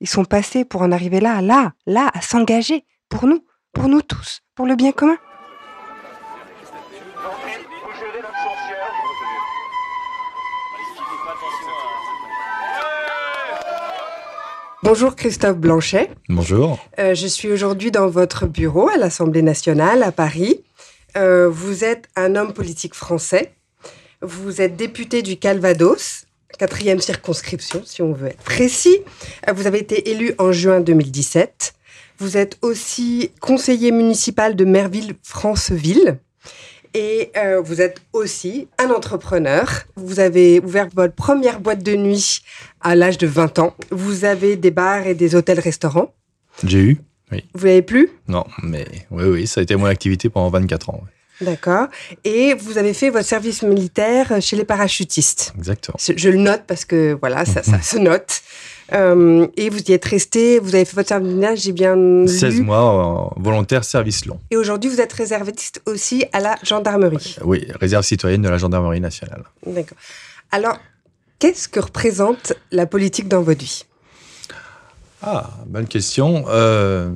ils sont passés pour en arriver là, là, là, à s'engager, pour nous, pour nous tous, pour le bien commun. Bonjour Christophe Blanchet. Bonjour. Euh, je suis aujourd'hui dans votre bureau à l'Assemblée nationale à Paris. Euh, vous êtes un homme politique français. Vous êtes député du Calvados, quatrième circonscription, si on veut être précis. Euh, vous avez été élu en juin 2017. Vous êtes aussi conseiller municipal de Merville-Franceville. Et euh, vous êtes aussi un entrepreneur. Vous avez ouvert votre première boîte de nuit à l'âge de 20 ans. Vous avez des bars et des hôtels-restaurants. J'ai eu, oui. Vous l'avez plus? Non, mais oui, oui, ça a été mon activité pendant 24 ans. D'accord. Et vous avez fait votre service militaire chez les parachutistes. Exactement. Je le note parce que voilà, ça, ça se note. Euh, et vous y êtes resté, vous avez fait votre service militaire, j'ai bien lu. 16 mois volontaire service long. Et aujourd'hui, vous êtes réserviste aussi à la gendarmerie. Oui, réserve citoyenne de la gendarmerie nationale. D'accord. Alors, qu'est-ce que représente la politique dans votre vie? Ah, bonne question. Euh,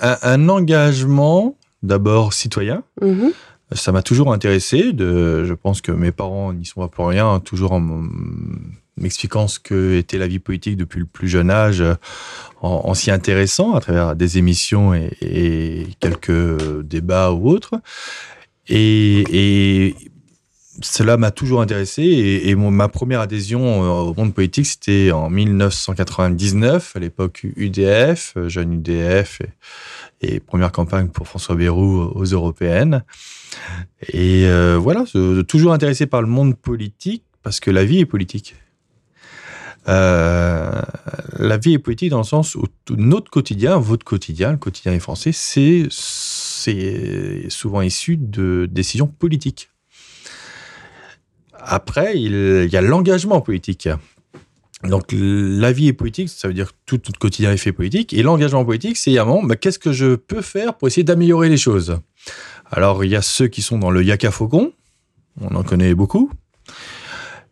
un, un, engagement d'abord citoyen. Mhm. Ça m'a toujours intéressé. De, je pense que mes parents n'y sont pas pour rien, toujours en m'expliquant ce que était la vie politique depuis le plus jeune âge, en, en s'y intéressant à travers des émissions et, et quelques débats ou autres. Et, et cela m'a toujours intéressé et, ma première adhésion au monde politique, c'était en 1999, à l'époque UDF, jeune UDF, et, première campagne pour François Bayrou aux européennes. Et euh, voilà, toujours intéressé par le monde politique, parce que la vie est politique. Euh, la vie est politique dans le sens où notre quotidien, votre quotidien, le quotidien des Français, c'est souvent issu de décisions politiques. Après, il, il y a l'engagement politique. Donc, la vie est politique, ça veut dire tout notre quotidien est fait politique. Et l'engagement politique, c'est à un moment, bah, qu'est-ce que je peux faire pour essayer d'améliorer les choses? Alors, il y a ceux qui sont dans le yaka faucon, on en connaît beaucoup.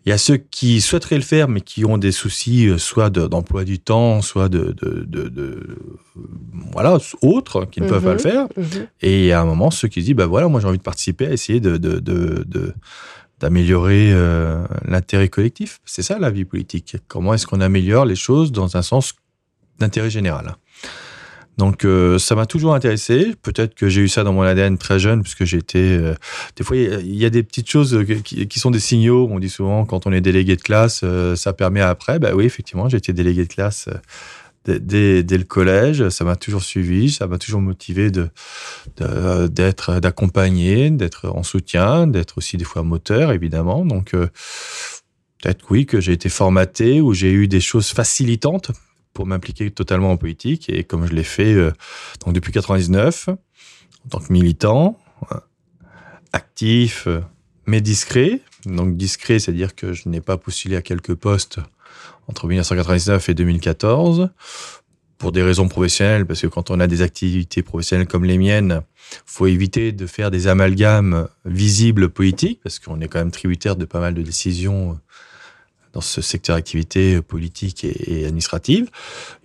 Il y a ceux qui souhaiteraient le faire, mais qui ont des soucis, soit d'emploi du temps, soit de, de, de, de voilà, autres, qui ne mmh, peuvent pas le faire. Mmh. Et il y a un moment, ceux qui se disent, bah voilà, moi j'ai envie de participer à essayer de d'améliorer euh, l'intérêt collectif. C'est ça la vie politique. Comment est-ce qu'on améliore les choses dans un sens d'intérêt général? Donc euh, ça m'a toujours intéressé. Peut-être que j'ai eu ça dans mon ADN très jeune, puisque été. Euh, des fois, il y, a des petites choses qui, sont des signaux. On dit souvent quand on est délégué de classe, ça permet après. Bah oui, effectivement, j'ai été délégué de classe dès, le collège. Ça m'a toujours suivi, ça m'a toujours motivé d'être, d'accompagner, d'être en soutien, d'être aussi des fois moteur, évidemment. Donc euh, peut-être oui que j'ai été formaté ou j'ai eu des choses facilitantes pour m'impliquer totalement en politique et comme je l'ai fait euh, donc depuis 99 en tant que militant actif mais discret donc discret c'est à dire que je n'ai pas postulé à quelques postes entre 1999 et 2014 pour des raisons professionnelles parce que quand on a des activités professionnelles comme les miennes faut éviter de faire des amalgames visibles politiques parce qu'on est quand même tributaire de pas mal de décisions dans ce secteur d'activité politique et, et, administrative.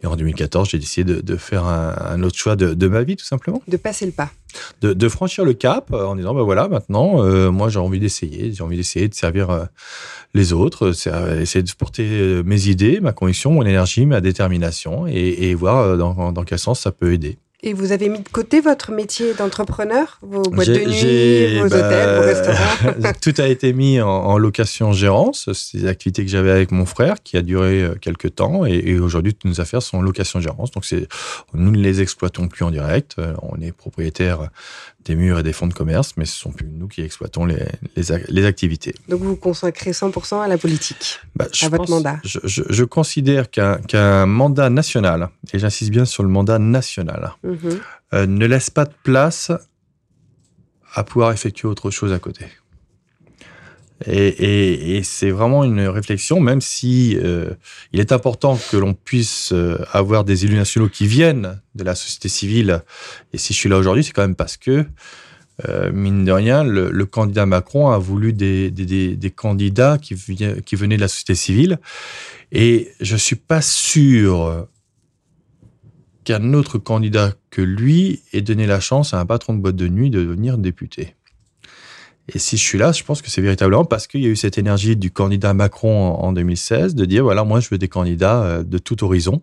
Et en 2014, j'ai décidé de, de faire un, un, autre choix de, de, ma vie, tout simplement. De passer le pas. De, de franchir le cap en disant, ben voilà, maintenant, euh, moi, j'ai envie d'essayer. J'ai envie d'essayer de servir euh, les autres, essayer de porter euh, mes idées, ma conviction, mon énergie, ma détermination et, et voir dans, dans quel sens ça peut aider. Et vous avez mis de côté votre métier d'entrepreneur, vos boîtes de nuit, vos bah, hôtels, vos restaurants Tout a été mis en, en location-gérance. C'est des activités que j'avais avec mon frère qui a duré euh, quelques temps. Et, et aujourd'hui, toutes nos affaires sont en location-gérance. Donc, nous ne les exploitons plus en direct. Euh, On est propriétaire des murs et des fonds de commerce, mais ce sont plus nous qui exploitons les, les, ac- les activités. Donc vous vous consacrez 100% à la politique. Bah, À votre mandat. Je, je- je considère qu'un, qu'un mandat national, et j'insiste bien sur le mandat national, Mhm. euh, ne laisse pas de place à pouvoir effectuer autre chose à côté. Et, et- et c'est vraiment une réflexion, même si euh, il est important que l'on puisse euh, avoir des élus nationaux qui viennent de la société civile. Et si je suis là aujourd'hui, c'est quand même parce que, euh, mine de rien, le, le candidat Macron a voulu des, des- des- candidats qui, qui venaient de la société civile. Et je suis pas sûr qu'un autre candidat que lui ait donné la chance à un patron de boîte de nuit de devenir député. Et si je suis là, je pense que c'est véritablement parce qu'il y a eu cette énergie du candidat Macron en en 2016 de dire voilà, moi je veux des candidats euh, de tout horizon.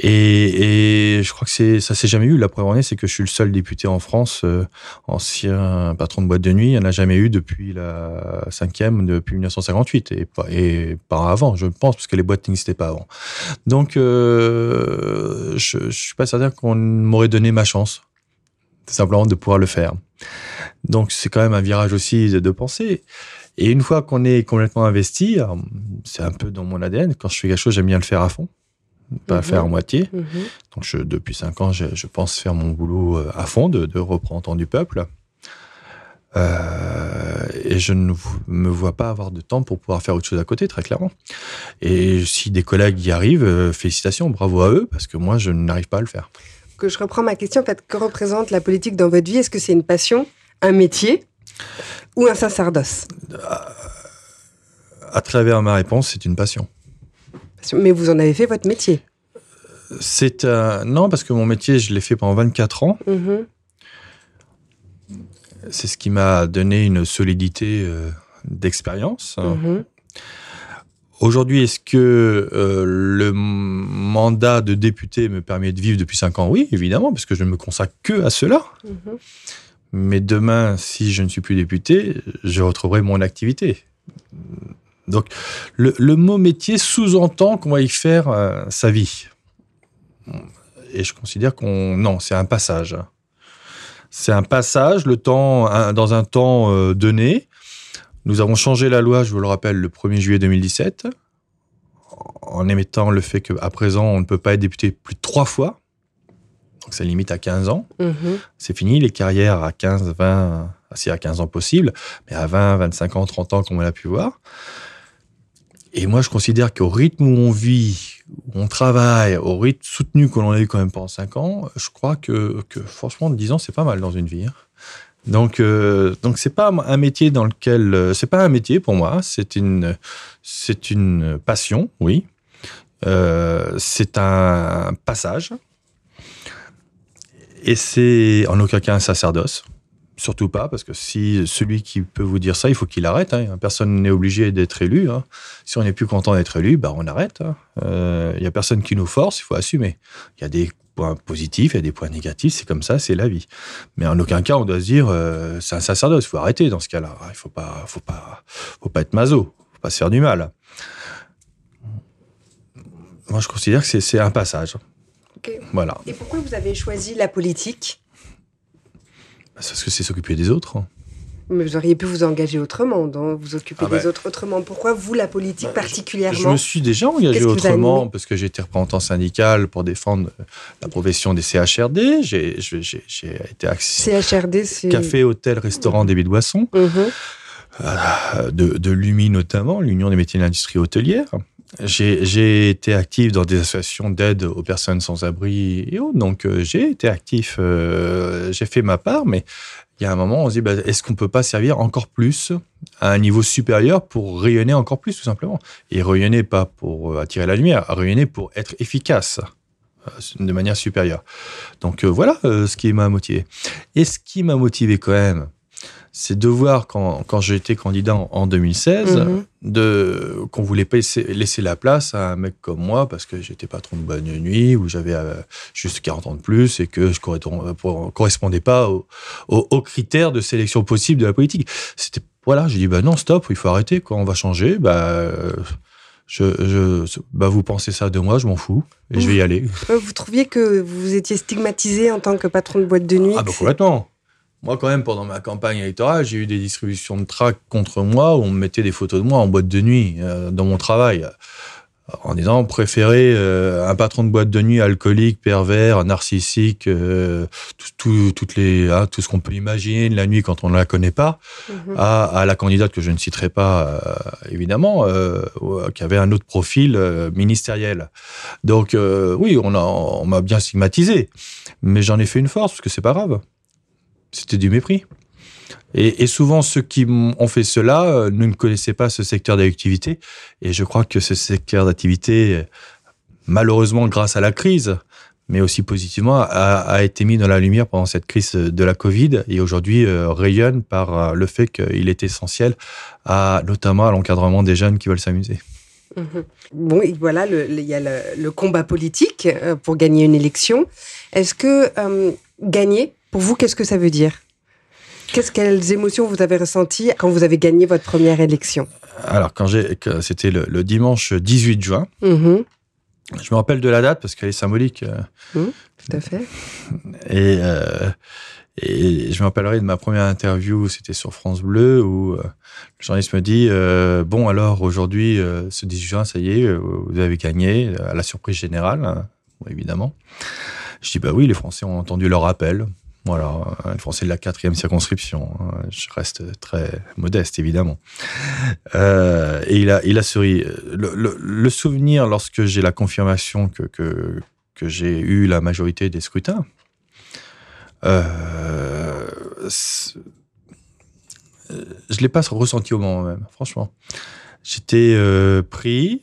Et, et je crois que c'est ça s'est jamais eu. La première année, c'est que je suis le seul député en France, euh, ancien patron de boîte de nuit. Il n'y en a jamais eu depuis la cinquième, depuis 1958 et et pas avant, je pense, parce que les boîtes n'existaient pas avant. Donc, euh, je, je suis pas certain qu'on m'aurait donné ma chance, tout simplement de pouvoir le faire. Donc, c'est quand même un virage aussi de, de pensée. Et une fois qu'on est complètement investi, c'est un peu dans mon ADN. Quand je fais quelque chose, j'aime bien le faire à fond, pas le Mhm. faire à moitié. Mhm. Donc, je, depuis cinq ans, je, je pense faire mon boulot euh, à fond, de, de représentant du peuple. Euh, et je ne me vois pas avoir de temps pour pouvoir faire autre chose à côté, très clairement. Et si des collègues y arrivent, euh, félicitations, bravo à eux, parce que moi, je n'arrive pas à le faire. Que je reprends ma question, en fait, que représente la politique dans votre vie? Est-ce que c'est une passion, un métier ou un sacerdoce À travers ma réponse, c'est une passion. Mais vous en avez fait votre métier. C'est. Non, parce que mon métier, je l'ai fait pendant 24 ans. Mhm. C'est ce qui m'a donné une solidité euh, d'expérience. Mhm. Aujourd'hui, est-ce que euh, le mandat de député me permet de vivre depuis 5 ans? Oui, évidemment, parce que je ne me consacre que à cela. Mhm. Mais demain, si je ne suis plus député, je retrouverai mon activité. Donc, le, mot métier sous-entend qu'on va y faire euh, sa vie. Et je considère qu'on... Non, c'est un passage. C'est un passage, le temps, dans un temps euh, donné. Nous avons changé la loi, je vous le rappelle, le 1er juillet 2017, en émettant le fait qu'à présent, on ne peut pas être député plus de trois fois. Donc, ça limite à 15 ans Mhm. c'est fini, les carrières à 15, 20, c'est à 15 ans possible, mais à 20, 25 ans, 30 ans, comme on a pu voir. Et moi, je considère qu'au rythme où on vit, où on travaille, au rythme soutenu que l'on a eu quand même pendant 5 ans, je crois que, que franchement, 10 ans, c'est pas mal dans une vie. hein. Donc, euh, donc c'est pas un métier dans lequel, euh, c'est pas un métier pour moi, c'est une, c'est une passion, oui. Euh, c'est un passage. Et c'est en aucun cas un sacerdoce. Surtout pas, parce que si celui qui peut vous dire ça, il faut qu'il arrête. hein. Personne n'est obligé d'être élu. hein. Si on n'est plus content d'être élu, bah on arrête. hein. Euh, Il y a personne qui nous force, il faut assumer. Il y a des points positifs, il y a des points négatifs, c'est comme ça, c'est la vie. Mais en aucun cas, on doit se dire, euh, c'est un sacerdoce, il faut arrêter dans ce cas-là. Il faut pas, faut pas, faut pas être maso, faut pas se faire du mal. Moi, je considère que c'est un passage. Voilà. Et pourquoi vous avez choisi la politique? C'est parce que c'est s'occuper des autres. Mais vous auriez pu vous engager autrement, donc vous occuper Ah des bah. autres autrement. Pourquoi vous, la politique Bah, Je particulièrement? me suis déjà engagé autrement parce que j'étais représentant syndical pour défendre euh, la profession des CHRD. J'ai été axé CHRD, c'est... café, hôtel, restaurant, débit de boissons, Mhm. euh, de, de l'UMI notamment, l'Union des métiers de l'industrie hôtelière. J'ai été actif dans des associations d'aide aux personnes sans abri et autres. Donc euh, j'ai été actif, euh, j'ai fait ma part, mais il y a un moment, on se dit, bah, est-ce qu'on peut pas servir encore plus à un niveau supérieur pour rayonner encore plus, tout simplement? Et rayonner pas pour euh, attirer la lumière, rayonner pour être efficace de manière supérieure. Donc voilà ce qui m'a motivé. Et ce qui m'a motivé quand même, c'est de voir quand, quand j'ai été candidat en, 2016, Mhm. de qu'on voulait pas laisser, laisser la place à un mec comme moi parce que j'étais patron de bonne nuit ou j'avais euh, juste 40 ans de plus et que je correspondais pas aux, aux- aux critères de sélection possible de la politique. C'était voilà, j'ai dit bah non stop, il faut arrêter quoi, on va changer. Bah euh, je, je bah vous pensez ça de moi, je m'en fous et je vais y aller. Euh, Vous trouviez que vous étiez stigmatisé en tant que patron de boîte de nuit Ah bah complètement. Moi, quand même, pendant ma campagne électorale, j'ai eu des distributions de tracts contre moi où on me mettait des photos de moi en boîte de nuit euh, dans mon travail. En disant, préférez euh, un patron de boîte de nuit alcoolique, pervers, narcissique, euh, tout, tout- toutes les, hein, tout ce qu'on peut imaginer de la nuit quand on ne la connaît pas, Mhm. à, à la candidate que je ne citerai pas, évidemment, qui avait un autre profil ministériel. Donc, oui, on m'a bien stigmatisé, mais j'en ai fait une force parce que c'est pas grave. C'était du mépris. Et, souvent, ceux qui ont fait cela euh, ne connaissaient pas ce secteur d'activité. Et je crois que ce secteur d'activité, malheureusement, grâce à la crise, mais aussi positivement, a, été mis dans la lumière pendant cette crise de la Covid et aujourd'hui euh, rayonne par euh, le fait qu'il est essentiel, notamment à l'encadrement des jeunes qui veulent s'amuser. Mhm. Bon, voilà, il y a le, combat politique pour gagner une élection. Est-ce que gagner, pour vous, qu'est-ce que ça veut dire? Qu'est-ce quelles émotions vous avez ressenties quand vous avez gagné votre première élection? Alors, quand j'ai, c'était le, le dimanche 18 juin, Mhm, je me rappelle de la date parce qu'elle est symbolique. euh, Tout à fait. Et, euh, et je me rappellerai de ma première interview, c'était sur France Bleu, où euh, le journaliste me dit euh, Bon, alors aujourd'hui, ce 18 juin, ça y est, vous avez gagné, à la surprise générale, hein, évidemment. Je dis Bah oui, les Français ont entendu leur appel. Voilà, hein, les Français de la quatrième circonscription. hein. Je reste très modeste, évidemment. Euh, et il a, il souri. Le, souvenir, lorsque j'ai la confirmation que, j'ai eu la majorité des scrutins, euh, c'est- euh, je l'ai pas ressenti au moment même, franchement. J'étais euh, pris,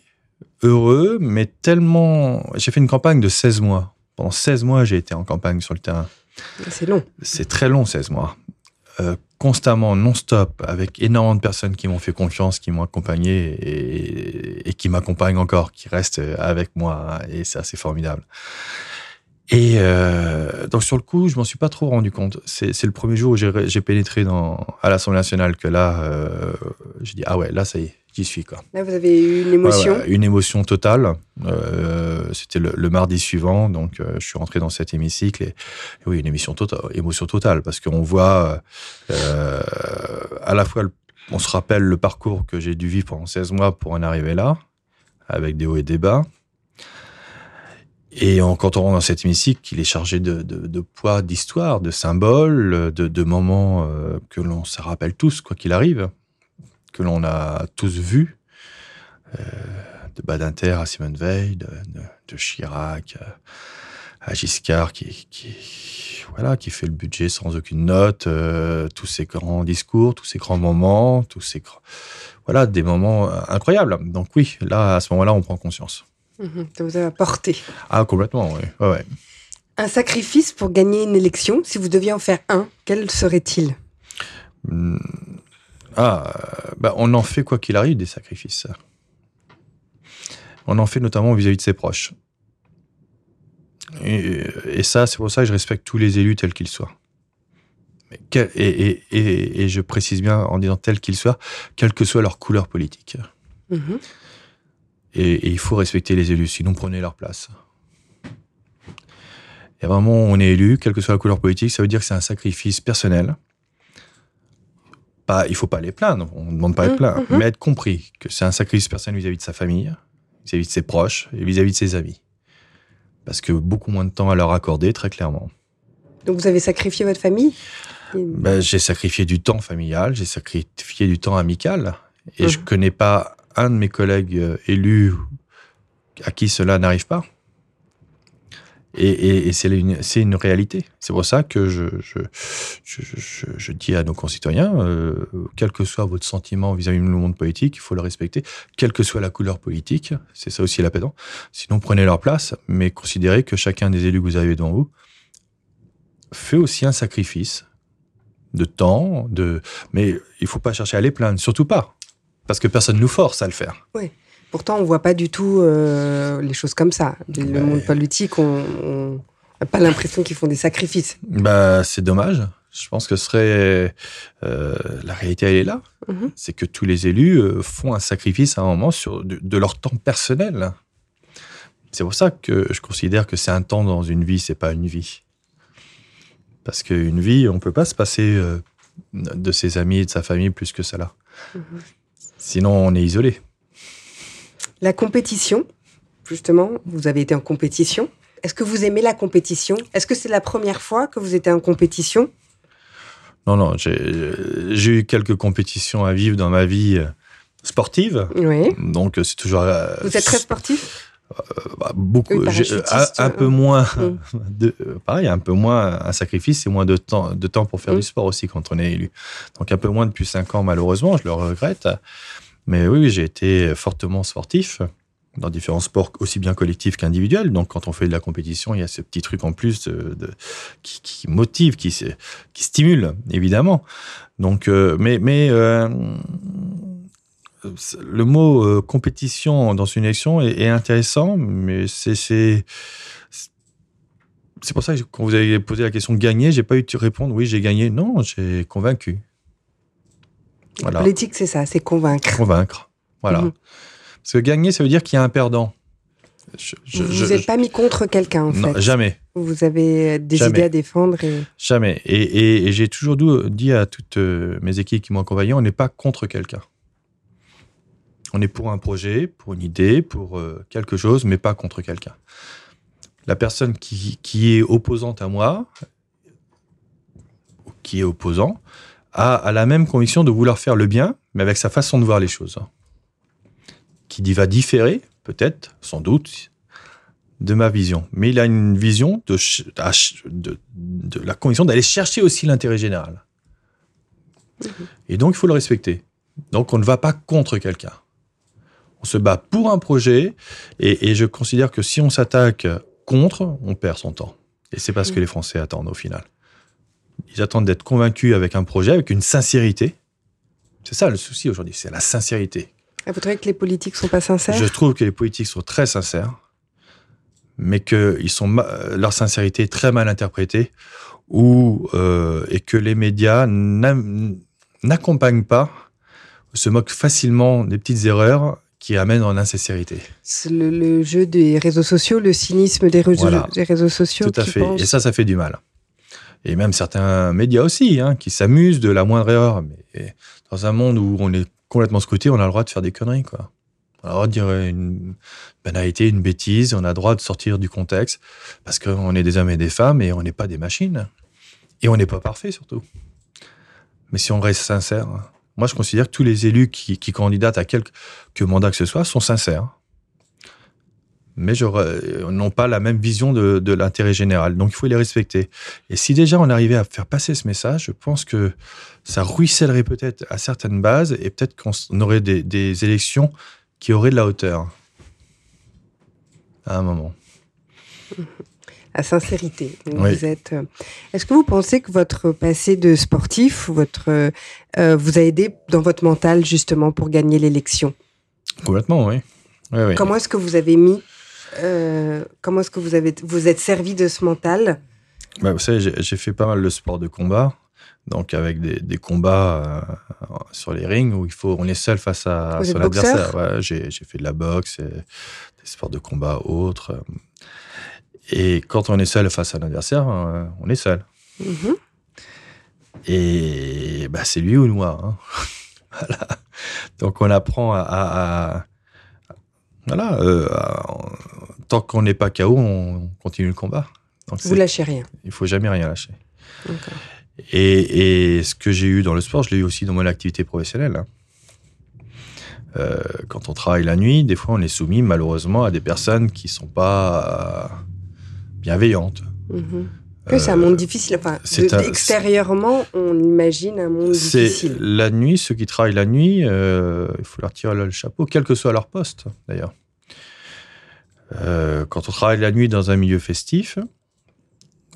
heureux, mais tellement... J'ai fait une campagne de 16 mois. Pendant 16 mois, j'ai été en campagne sur le terrain. C'est long. C'est très long, 16 mois. Euh, constamment, non-stop, avec énormément de personnes qui m'ont fait confiance, qui m'ont accompagné et, et qui m'accompagnent encore, qui restent avec moi. Et c'est assez formidable. Et euh, donc sur le coup, je m'en suis pas trop rendu compte. C'est le premier jour où j'ai pénétré dans, à l'Assemblée nationale que là, euh, j'ai dit ah ouais, là ça y est, j'y suis quoi. Là, vous avez eu une émotion. Ouais, ouais, une émotion totale. Euh, C'était le, le mardi suivant, donc euh, je suis rentré dans cet hémicycle et, et oui, une émission totale, émotion totale, parce qu'on voit à la fois, le- on se rappelle le parcours que j'ai dû vivre pendant 16 mois pour en arriver là, avec des hauts et des bas. Et quand on rentre dans cet hémicycle, il est chargé de, poids, d'histoire, de symboles, de, moments euh, que l'on se rappelle tous, quoi qu'il arrive, que l'on a tous vus euh, de Badinter à Simone Veil, de, Chirac à, Giscard, qui, voilà, qui fait le budget sans aucune note, euh, tous ces grands discours, tous ces grands moments, tous ces voilà, des moments euh, incroyables. Donc oui, là, à ce moment-là, on prend conscience. Mhm, Ça vous a apporté. Ah, complètement, oui. Ouais, ouais. Un sacrifice pour gagner une élection, si vous deviez en faire un, quel serait-il? Hmm. Ah, bah, on en fait quoi qu'il arrive des sacrifices. On en fait notamment vis-à-vis de ses proches. Et, et ça, c'est pour ça que je respecte tous les élus tels qu'ils soient. Et- et- et je précise bien en disant tels qu'ils soient, quelle que soit leur couleur politique. Mhm. Et, et il faut respecter les élus, sinon prenez leur place. Et vraiment, on est élu, quelle que soit la couleur politique, ça veut dire que c'est un sacrifice personnel. Pas, il faut pas les plaindre, on ne demande pas à être Mhm, plaint, mhm. mais être compris que c'est un sacrifice personnel vis-à-vis de sa famille, vis-à-vis de ses proches et vis-à-vis de ses amis. Parce que beaucoup moins de temps à leur accorder, très clairement. Donc vous avez sacrifié votre famille? Ben, j'ai sacrifié du temps familial, j'ai sacrifié du temps amical, et je Mhm. connais pas un de mes collègues euh, élus à qui cela n'arrive pas. Et, c'est une, réalité. C'est pour ça que je, dis à nos concitoyens, euh, quel que soit votre sentiment vis-à-vis du monde politique, il faut le respecter, quelle que soit la couleur politique, c'est ça aussi l'appétant. Sinon, prenez leur place, mais considérez que chacun des élus que vous avez devant vous fait aussi un sacrifice de temps, mais il faut pas chercher à les plaindre, surtout pas, parce que personne nous force à le faire. Oui. Pourtant, on voit pas du tout euh, les choses comme ça. Le Ouais. monde politique, on n'a pas l'impression qu'ils font des sacrifices. Bah, c'est dommage. Je pense que ce serait euh, la réalité, elle est là. Mhm. C'est que tous les élus euh, font un sacrifice à un moment sur de, de leur temps personnel. C'est pour ça que je considère que c'est un temps dans une vie, c'est pas une vie. Parce qu'une vie, on peut pas se passer de ses amis et de sa famille plus que cela. Mhm. Sinon, on est isolé. La compétition, justement, vous avez été en compétition. Est-ce que vous aimez la compétition? Est-ce que c'est la première fois que vous étiez en compétition? Non, non, j'ai eu quelques compétitions à vivre dans ma vie euh, sportive. Oui. Donc, euh, c'est toujours. euh, Vous êtes très sportif? Bah, beaucoup, Oui, un, peu moins, mm. de, euh, pareil, un peu moins un sacrifice et moins de temps, de temps pour faire Mm. du sport aussi quand on est élu. Donc un peu moins depuis cinq ans malheureusement, je le regrette. Mais oui, j'ai été fortement sportif dans différents sports aussi bien collectifs qu'individuels. Donc quand on fait de la compétition, il y a ce petit truc en plus qui, qui motive, qui, qui stimule évidemment. Donc, euh, mais euh, le mot euh, compétition dans une élection est, intéressant, mais c'est pour ça que quand vous avez posé la question de gagner, j'ai pas eu de répondre oui j'ai gagné. Non, j'ai convaincu. Voilà, politique, c'est ça, c'est convaincre. convaincre. Voilà. Mhm. Parce que gagner, ça veut dire qu'il y a un perdant. Je- je- vous n'êtes pas mis contre quelqu'un, en non, fait. jamais. Vous avez des Jamais. idées à défendre et... Jamais. Et, et- et j'ai toujours dit à toutes euh, mes équipes qui m'ont accompagné, on n'est pas contre quelqu'un. On est pour un projet, pour une idée, pour euh, quelque chose, mais pas contre quelqu'un. La personne qui, qui est opposante à moi, qui est opposant, a, a la même conviction de vouloir faire le bien, mais avec sa façon de voir les choses. Qui dit va différer, peut-être, sans doute, de ma vision. Mais il a une vision de, la conviction d'aller chercher aussi l'intérêt général. Et donc, il faut le respecter. Donc, on ne va pas contre quelqu'un. On se bat pour un projet, et, et je considère que si on s'attaque contre, on perd son temps. Et c'est pas ce que Mhm. les Français attendent au final. Ils attendent d'être convaincus avec un projet, avec une sincérité. C'est ça le souci aujourd'hui, c'est la sincérité. Ah, Vous trouvez que les politiques sont pas sincères? Je trouve que les politiques sont très sincères, mais que ils sont euh, leur sincérité est très mal interprétée, ou euh, et que les médias n'accompagnent pas, se moquent facilement des petites erreurs qui amènent en insincérité. C'est le, le jeu des réseaux sociaux, le cynisme des réseaux, Voilà. des réseaux sociaux. Tout à fait. Et ça, ça fait du mal. Et même certains médias aussi, hein, qui s'amusent de la moindre erreur. Mais dans un monde où on est complètement scruté, on a le droit de faire des conneries, quoi. On a le droit de dire une banalité, une bêtise, on a le droit de sortir du contexte, parce qu'on est des hommes et des femmes et on n'est pas des machines. Et on n'est pas parfait, surtout. Mais si on reste sincère, hein, moi je considère que tous les élus qui, qui candidatent à quelque mandat que ce soit sont sincères mais euh, n'ont pas la même vision de, de l'intérêt général. Donc il faut les respecter. Et si déjà on arrivait à faire passer ce message, je pense que ça ruissellerait peut-être à certaines bases et peut-être qu'on aurait des, des élections qui auraient de la hauteur à un moment. La sincérité. Donc, Oui. Vous êtes. euh, Est-ce que vous pensez que votre passé de sportif, votre, euh, euh, vous a aidé dans votre mental justement pour gagner l'élection? Complètement, oui. Oui, oui. Comment est-ce que vous avez mis euh, Comment est-ce que vous avez vous êtes servi de ce mental? Bah, vous savez, j'ai fait pas mal de sport de combat. Donc avec des, des combats euh, sur les rings où il faut on est seul face à Vous son adversaire. Ouais, j'ai fait de la boxe, et des sports de combat autres. Et quand on est seul face à un adversaire, euh, on est seul. Mhm. Et bah, c'est lui ou moi. hein. voilà. Donc on apprend à, à- à- voilà, euh, tant qu'on n'est pas KO, on continue le combat. Donc Vous lâchez rien. il faut jamais rien lâcher. Et, et ce que j'ai eu dans le sport, je l'ai eu aussi dans mon activité professionnelle. hein. Euh, quand on travaille la nuit, des fois, on est soumis malheureusement à des personnes qui sont pas euh, bienveillantes. Mhm. Que c'est un monde difficile. Enfin, Euh, c'est de- un- extérieurement, on imagine un monde C'est difficile. la nuit, ceux qui travaillent la nuit, euh, il faut leur tirer le chapeau, quel que soit leur poste, d'ailleurs. Euh, quand on travaille la nuit dans un milieu festif,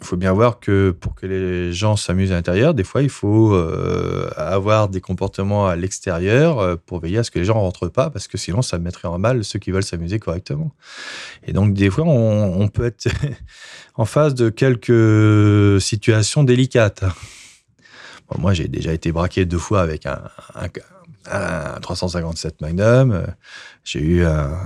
il faut bien voir que pour que les gens s'amusent à l'intérieur, des fois, il faut euh, avoir des comportements à l'extérieur pour veiller à ce que les gens ne rentrent pas, parce que sinon, ça mettrait en mal ceux qui veulent s'amuser correctement. Et donc, des fois, on, peut être en face de quelques situations délicates. moi, j'ai déjà été braqué deux fois avec un, un 357 Magnum. J'ai eu un,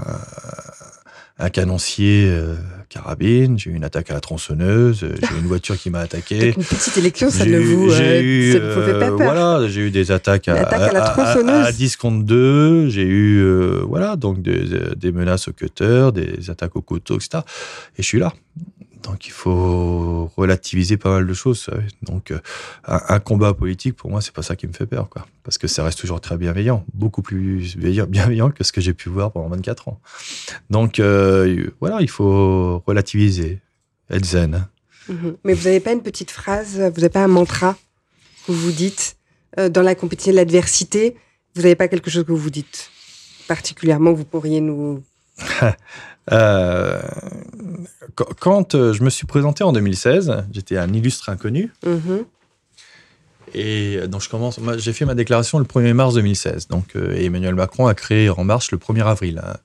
un canoncier euh, carabine, j'ai eu une attaque à la tronçonneuse, j'ai eu une voiture qui m'a attaqué. une petite élection, ça ne vous, euh, ça fait pas peur. Voilà, j'ai eu des attaques à, à, à, 10 contre 2, j'ai eu euh, voilà, donc des, des, menaces au cutter, des attaques au couteau, etc. Et je suis là. Donc il faut relativiser pas mal de choses. Donc euh, un, combat politique, pour moi, c'est pas ça qui me fait peur. Parce que ça reste toujours très bienveillant, beaucoup plus bienveillant que ce que j'ai pu voir pendant 24 ans. Donc euh, voilà, il faut relativiser, être zen. Mhm. Mais vous n'avez pas une petite phrase, vous n'avez pas un mantra que vous dites euh, dans la compétition de l'adversité Vous n'avez pas quelque chose que vous dites particulièrement vous pourriez nous Euh, quand euh, je me suis présenté en 2016, j'étais un illustre inconnu. Mm-hmm. Et euh, donc, je commence. J'ai fait ma déclaration le 1er mars 2016. Donc, Emmanuel Macron a créé En Marche le 1er avril. Hein.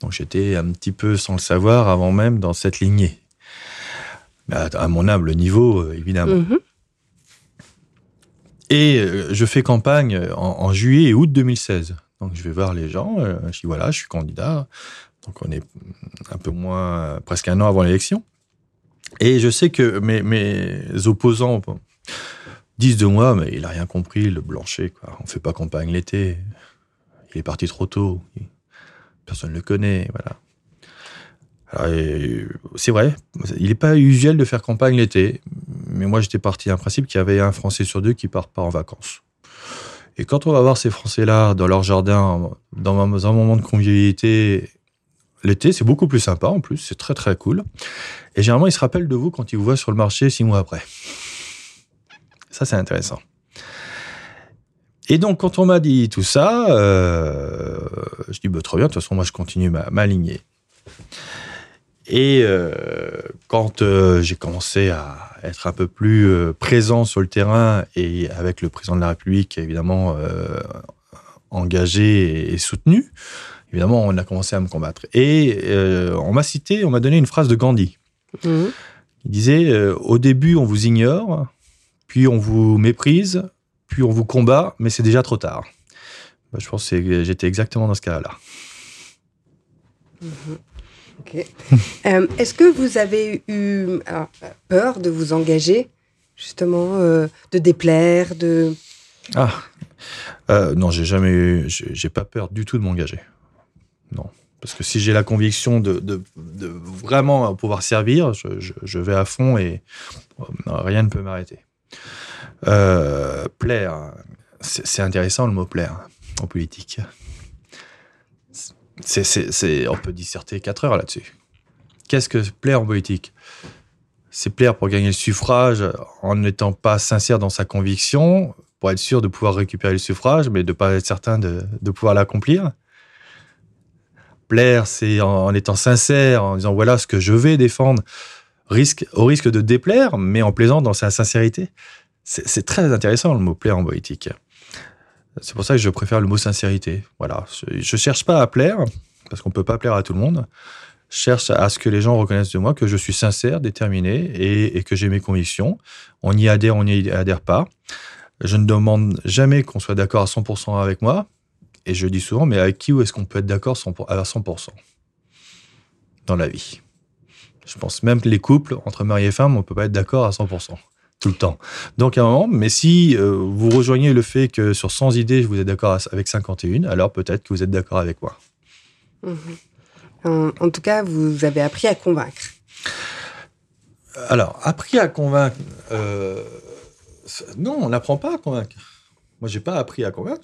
Donc, j'étais un petit peu sans le savoir avant même dans cette lignée. à, mon humble niveau, évidemment. Mm-hmm. Et je fais campagne en, en, juillet et août 2016. Donc, je vais voir les gens. je dis voilà, je suis candidat. Donc on est un peu moins, presque un an avant l'élection. Et je sais que mes, opposants disent de moi, mais il a rien compris, le Blanchet. On fait pas campagne l'été. Il est parti trop tôt. Personne ne le connaît, voilà. C'est vrai, il n'est pas usuel de faire campagne l'été, mais moi j'étais parti d'un principe qu'il y avait un Français sur deux qui part pas en vacances. Et quand on va voir ces Français-là dans leur jardin, dans un moment de convivialité L'été, c'est beaucoup plus sympa en plus, c'est très très cool. Et généralement, ils se rappellent de vous quand ils vous voient sur le marché six mois après. Ça, c'est intéressant. Et donc, quand on m'a dit tout ça, euh, je dis, bah, très bien, de toute façon, moi, je continue ma, lignée. Et euh, quand euh, j'ai commencé à être un peu plus présent sur le terrain et avec le président de la République, évidemment, engagé et soutenu, évidemment, on a commencé à me combattre. Et euh, on m'a cité, on m'a donné une phrase de Gandhi. Mhm. Il disait euh, Au début, on vous ignore, puis on vous méprise, puis on vous combat, mais c'est déjà trop tard. Bah, je pense que j'étais exactement dans ce cas-là. Euh, est-ce que vous avez eu peur de vous engager, justement, de déplaire, de. Ah, non, j'ai jamais eu, j'ai pas peur du tout de m'engager. Non. Parce que si j'ai la conviction de, vraiment pouvoir servir, je, vais à fond et euh, rien ne peut m'arrêter. Euh, plaire, c'est intéressant le mot plaire en politique. On peut disserter 4 heures là-dessus. Qu'est-ce que plaire en politique? C'est plaire pour gagner le suffrage en n'étant pas sincère dans sa conviction, pour être sûr de pouvoir récupérer le suffrage, mais de ne pas être certain de, de pouvoir l'accomplir plaire, c'est en, étant sincère, en disant voilà ce que je vais défendre, risque, au risque de déplaire, mais en plaisant dans sa sincérité. C'est très intéressant le mot plaire en politique. C'est pour ça que je préfère le mot sincérité. Voilà, je, ne cherche pas à plaire parce qu'on peut pas plaire à tout le monde. Je cherche à ce que les gens reconnaissent de moi que je suis sincère, déterminé et, et que j'ai mes convictions. On y adhère, on n'y adhère pas. Je ne demande jamais qu'on soit d'accord à 100% avec moi, et je dis souvent, mais avec qui est-ce qu'on peut être d'accord à 100% dans la vie? Je pense même que les couples, entre mari et femme, on ne peut pas être d'accord à 100% tout le temps. Donc à un moment, mais si euh, vous rejoignez le fait que sur 100 idées, vous êtes d'accord avec 51, alors peut-être que vous êtes d'accord avec moi. Mhm. En, tout cas, vous avez appris à convaincre. Alors, appris à convaincre, euh, non, on n'apprend pas à convaincre. Moi, j'ai pas appris à convaincre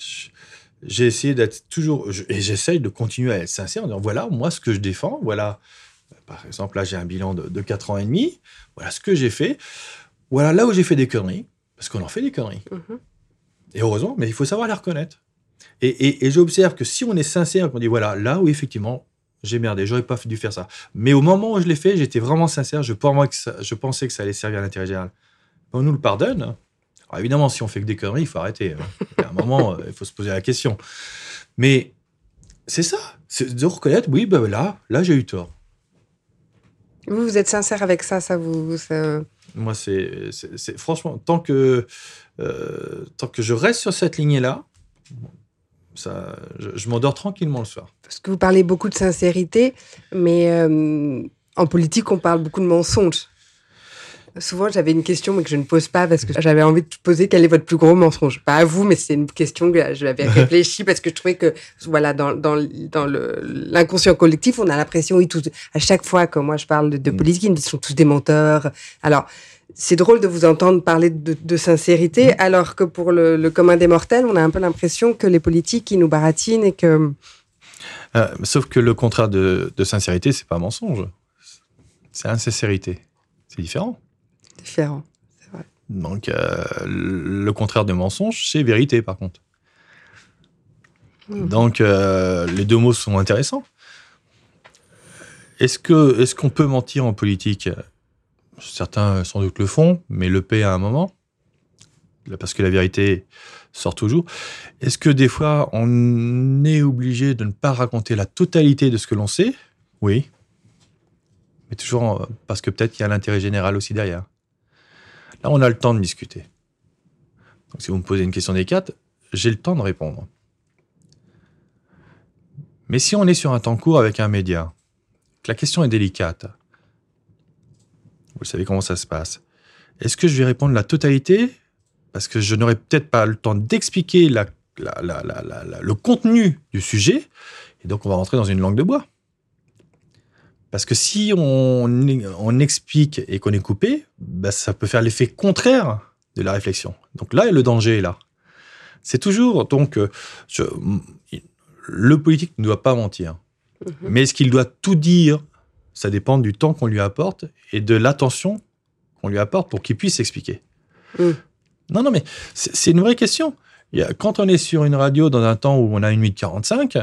j'ai essayé d'être toujours, et j'essaye de continuer à être sincère en disant voilà, moi, ce que je défends, voilà, par exemple, là, j'ai un bilan de, de 4 ans et demi, voilà ce que j'ai fait, voilà là où j'ai fait des conneries, parce qu'on en fait des conneries. Mm-hmm. Et heureusement, mais il faut savoir les reconnaître. Et, et, j'observe que si on est sincère, qu'on dit voilà, là où effectivement, j'ai merdé, j'aurais pas dû faire ça. Mais au moment où je l'ai fait, j'étais vraiment sincère, je, pensais que ça allait servir à l'intérêt général. On nous le pardonne. Alors évidemment, si on fait que des conneries, il faut arrêter. Hein. À un moment, euh, il faut se poser la question. Mais c'est ça, c'est de reconnaître, oui, ben là, là, j'ai eu tort. Vous, vous êtes sincère avec ça, ça vous. Moi, c'est franchement, tant que, euh, tant que je reste sur cette lignée-là, ça, je, m'endors tranquillement le soir. Parce que vous parlez beaucoup de sincérité, mais euh, en politique, on parle beaucoup de mensonges. Souvent, j'avais une question, mais que je ne pose pas parce que j'avais envie de poser quel est votre plus gros mensonge. Pas à vous, mais c'est une question que j'avais réfléchi parce que je trouvais que, voilà, dans, dans, dans l'inconscient collectif, on a l'impression, oui, tout, à chaque fois que moi je parle de, de mm. politique, ils sont tous des menteurs. Alors, c'est drôle de vous entendre parler de, sincérité, mm. alors que pour le, commun des mortels, on a un peu l'impression que les politiques, ils nous baratinent et que. Euh, sauf que le contraire de, de sincérité, c'est pas mensonge. C'est insincérité. C'est différent différent. Vrai. Donc, euh, le contraire de mensonge, c'est vérité, par contre. Mmh. Donc, euh, les deux mots sont intéressants. Est-ce que est-ce qu'on peut mentir en politique? Certains sans doute le font, mais le paient à un moment, parce que la vérité sort toujours. Est-ce que des fois on est obligé de ne pas raconter la totalité de ce que l'on sait? Oui, mais toujours parce que peut-être qu'il y a l'intérêt général aussi derrière. Là, on a le temps de discuter. Donc, si vous me posez une question des quatre, j'ai le temps de répondre. Mais si on est sur un temps court avec un média, que la question est délicate, vous savez comment ça se passe. Est-ce que je vais répondre la totalité? Parce que je n'aurai peut-être pas le temps d'expliquer le contenu du sujet, et donc on va rentrer dans une langue de bois. Parce que si on, explique et qu'on est coupé, bah, ça peut faire l'effet contraire de la réflexion. Donc là, le danger est là. C'est toujours, donc, euh, le politique ne doit pas mentir. Mhm. Mais est-ce qu'il doit tout dire? Ça dépend du temps qu'on lui apporte et de l'attention qu'on lui apporte pour qu'il puisse expliquer. Mhm. Non, non, mais c'est une vraie question. quand on est sur une radio dans un temps où on a une minute 45,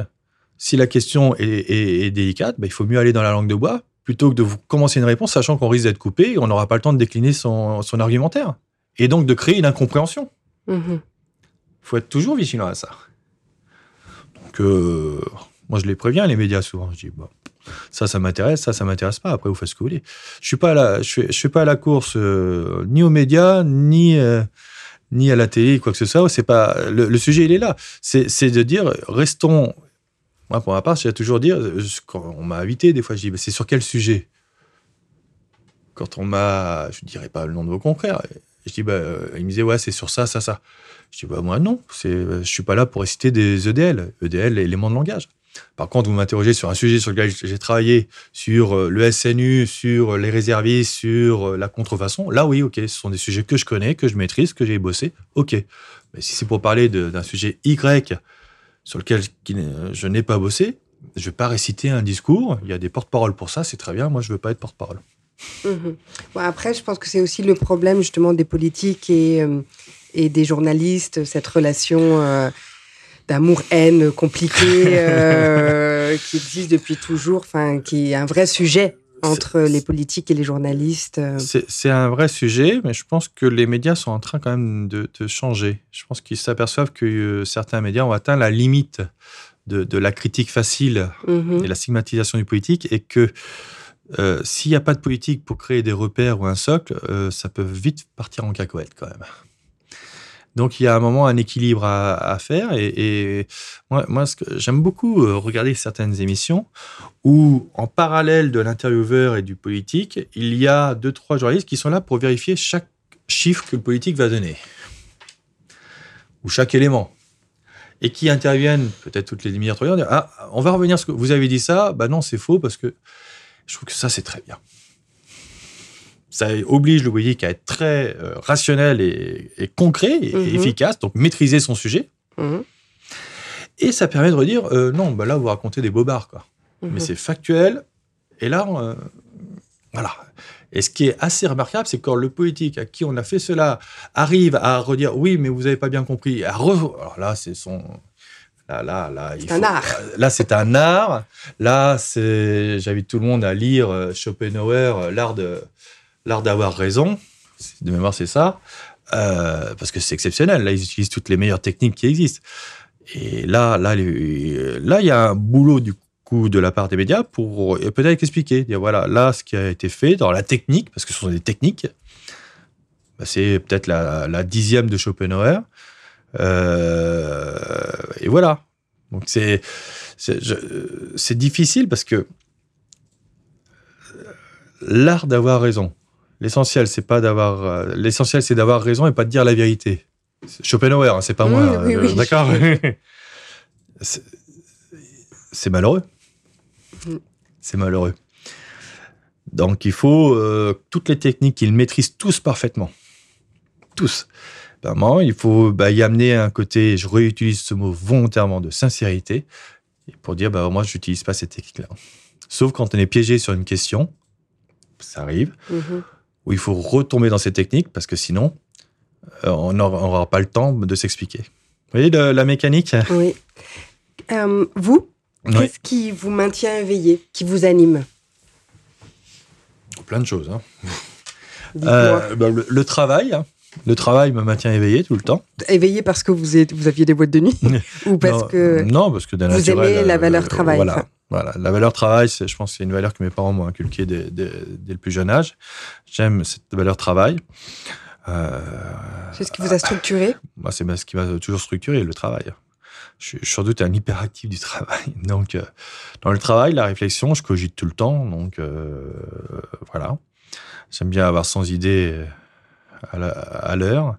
si la question est, délicate, bah, il faut mieux aller dans la langue de bois plutôt que de vous commencer une réponse sachant qu'on risque d'être coupé et on n'aura pas le temps de décliner son, argumentaire. Et donc de créer une incompréhension. Il mm-hmm. faut être toujours vigilant à ça. Donc, euh, moi, je les préviens, les médias, souvent. Je dis, ça, ça m'intéresse, ça, ça m'intéresse pas. Après, vous faites ce que vous voulez. Je suis pas là, je suis, suis pas à la course euh, ni aux médias, ni, euh, ni à la télé, quoi que ce soit. C'est pas, le, le sujet, il est là. C'est de dire, restons moi, pour ma part, j'ai toujours dire, quand on m'a invité, des fois, je dis, c'est sur quel sujet? Quand on m'a, je ne dirais pas le nom de vos confrères, je dis, bah, euh, il me disait, ouais, c'est sur ça, ça, ça. Je dis, bah, moi, non, je suis pas là pour réciter des EDL. EDL, éléments de langage. Par contre, vous m'interrogez sur un sujet sur lequel j'ai travaillé, sur euh, le SNU, sur les réservistes, sur euh, la contrefaçon. Là, oui, ok, ce sont des sujets que je connais, que je maîtrise, que j'ai bossé. Ok. Mais si c'est pour parler d'un sujet Y sur lequel je n'ai pas bossé, je ne vais pas réciter un discours. Il y a des porte-paroles pour ça, c'est très bien. Moi, je ne veux pas être porte-parole. Mhm. après, je pense que c'est aussi le problème justement des politiques et, euh, et des journalistes, cette relation euh, d'amour-haine compliquée euh, qui existe depuis toujours, enfin, qui est un vrai sujet entre les politiques et les journalistes euh. C'est un vrai sujet, mais je pense que les médias sont en train quand même de, changer. Je pense qu'ils s'aperçoivent que euh, certains médias ont atteint la limite de, la critique facile mm-hmm. et la stigmatisation du politique, et que euh, s'il n'y a pas de politique pour créer des repères ou un socle, ça peut vite partir en cacahuète quand même. Donc il y a un moment un équilibre à, faire et, moi, moi j'aime beaucoup euh, regarder certaines émissions où en parallèle de l'intervieweur et du politique, il y a deux trois journalistes qui sont là pour vérifier chaque chiffre que le politique va donner. Ou chaque élément. Et qui interviennent peut-être toutes les demi-heures, ah on va revenir ce que vous avez dit ça, bah non c'est faux parce que je trouve que ça c'est très bien ça oblige le politique à être très euh, rationnel et, concret et, mhm. efficace, donc maîtriser son sujet. Mhm. Et ça permet de redire euh, non, bah là, vous racontez des bobards, quoi. Mhm. Mais c'est factuel. Et là, euh, voilà. Et ce qui est assez remarquable, c'est quand le politique à qui on a fait cela arrive à redire oui, mais vous n'avez pas bien compris. À Alors là, c'est son. Là, là, là, c'est un art. Là, c'est un art. Là, c'est. J'invite tout le monde à lire Schopenhauer, l'art de l'art d'avoir raison. De mémoire, c'est ça. Euh, parce que c'est exceptionnel. Là, ils utilisent toutes les meilleures techniques qui existent. Et là, là, là, il y a un boulot du coup de la part des médias pour peut-être expliquer, dire voilà, là, ce qui a été fait dans la technique, parce que ce sont des techniques. Bah, c'est peut-être la, dixième de Schopenhauer. Euh, et voilà. Donc c'est c'est difficile parce que l'art d'avoir raison. L'essentiel c'est pas d'avoir euh, l'essentiel c'est d'avoir raison et pas de dire la vérité. Schopenhauer, hein, c'est pas moi. Euh, d'accord. c'est malheureux. Mm. C'est malheureux. Donc il faut toutes les techniques qu'ils maîtrisent tous parfaitement. Tous il faut bah, y amener un côté, je réutilise ce mot volontairement, de sincérité, pour dire, bah, moi, je n'utilise pas cette technique-là. Sauf quand on est piégé sur une question, ça arrive, mm-hmm. Où il faut retomber dans cette technique, parce que sinon, euh, on n'aura pas le temps de s'expliquer. Vous voyez la mécanique? Oui. Euh, vous, qu'est-ce qui vous maintient éveillé, qui vous anime? Plein de choses. Hein. Euh, bah, le, travail, hein. Le travail me maintient éveillé tout le temps. Éveillé parce que vous, êtes, vous aviez des boîtes de nuit Ou parce non, que. Non, parce que Vous aimez la valeur travail. Voilà. Voilà. La valeur travail, je pense que c'est une valeur que mes parents m'ont inculquée dès, le plus jeune âge. J'aime cette valeur travail. Euh, c'est ce qui vous a structuré? Moi, C'est ce qui m'a toujours structuré, le travail. Je suis sans doute un hyperactif du travail. Donc, euh, dans le travail, la réflexion, je cogite tout le temps. Donc, voilà. J'aime bien avoir sans idée à l'heure.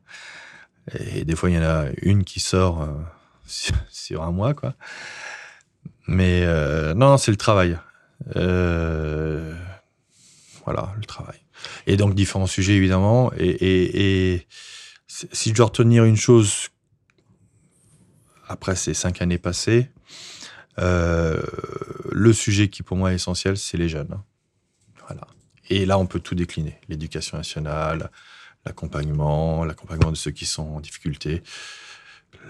Et des fois, il y en a une qui sort euh, sur, un mois, quoi. Mais euh, non, c'est le travail. Euh, voilà, le travail. Et donc, différents sujets, évidemment. Et, et, si je dois retenir une chose après ces cinq années passées, le sujet qui pour moi est essentiel, c'est les jeunes. Voilà. Et là, on peut tout décliner. L'éducation nationale, l'accompagnement, l'accompagnement de ceux qui sont en difficulté,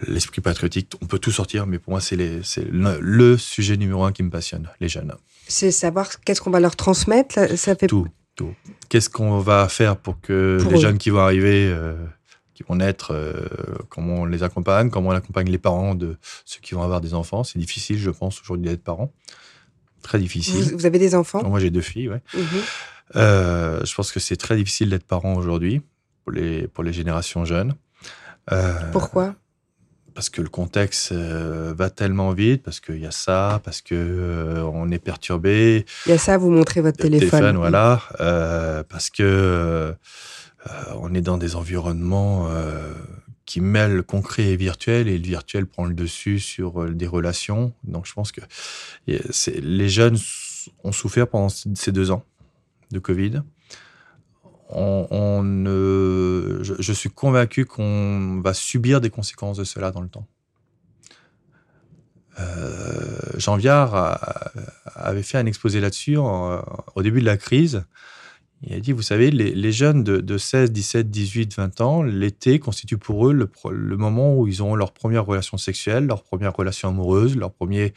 l'esprit patriotique, on peut tout sortir, mais pour moi, c'est le, sujet numéro un qui me passionne, les jeunes. C'est savoir qu'est-ce qu'on va leur transmettre, ça fait tout, tout. Qu'est-ce qu'on va faire pour que les jeunes qui vont arriver, euh, qui vont naître, euh, comment on les accompagne, comment on accompagne les parents de ceux qui vont avoir des enfants. C'est difficile, je pense, aujourd'hui d'être parent. Très difficile. Vous, avez des enfants? Moi, j'ai deux filles, ouais. Mhm. Euh, je pense que c'est très difficile d'être parent aujourd'hui pour les, pour les générations jeunes. Euh, Pourquoi? Parce que le contexte euh, va tellement vite, parce qu'il y a ça, parce que euh, on est perturbé. Il y a ça, vous montrez votre téléphone. téléphone voilà, parce que on est dans des environnements qui mêlent le concret et virtuel, et le virtuel prend le dessus sur des relations. Donc, je pense que les jeunes ont souffert pendant ces deux ans de Covid on, je, suis convaincu qu'on va subir des conséquences de cela dans le temps. Euh, Jean Viard avait fait un exposé là-dessus au début de la crise. Il a dit, vous savez, les, jeunes de, 16, 17, 18, 20 ans, l'été constitue pour eux le, moment où ils ont leur première relation sexuelle, leur première relation amoureuse, leur premier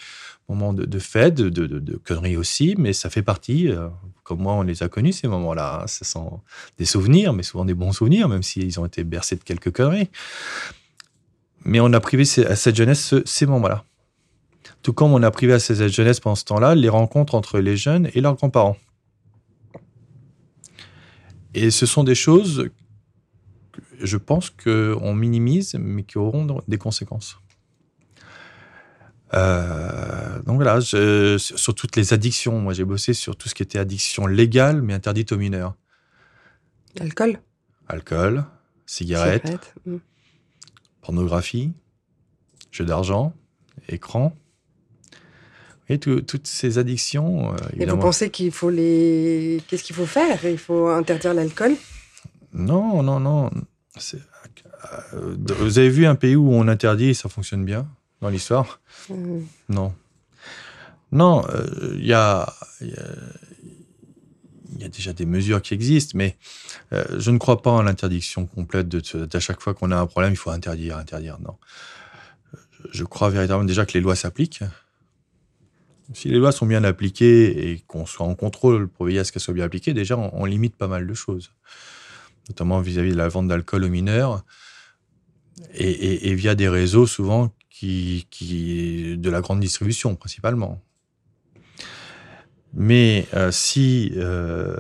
moment de, fête, de, de, conneries aussi, mais ça fait partie, euh, comme moi on les a connus ces moments-là, hein. ce sont des souvenirs, mais souvent des bons souvenirs, même s'ils ont été bercés de quelques conneries. Mais on a privé à cette jeunesse ces moments-là. Tout comme on a privé à cette jeunesse pendant ce temps-là les rencontres entre les jeunes et leurs grands-parents. Et ce sont des choses, que je pense qu'on minimise, mais qui auront des conséquences. Euh, donc voilà, sur toutes les addictions, moi j'ai bossé sur tout ce qui était addiction légale mais interdite aux mineurs. Alcool Alcool, cigarettes, hmm. pornographie, jeux d'argent, écran. Et toutes ces addictions. Euh, Et vous pensez qu'il faut les. Qu'est-ce qu'il faut faire? Il faut interdire l'alcool? Non, non, non. Euh, vous avez vu un pays où on interdit et ça fonctionne bien dans l'histoire? Hmm. Non. Non, euh, il y, a, y, a, déjà des mesures qui existent, mais je ne crois pas en l'interdiction complète de, de, chaque fois qu'on a un problème, il faut interdire, interdire. Non je crois véritablement déjà que les lois s'appliquent. Si les lois sont bien appliquées et qu'on soit en contrôle pour veiller à ce qu'elles soient bien appliquées, déjà, on, limite pas mal de choses. Notamment vis-à-vis de la vente d'alcool aux mineurs et, via des réseaux souvent qui, de la grande distribution principalement. Mais euh, si euh,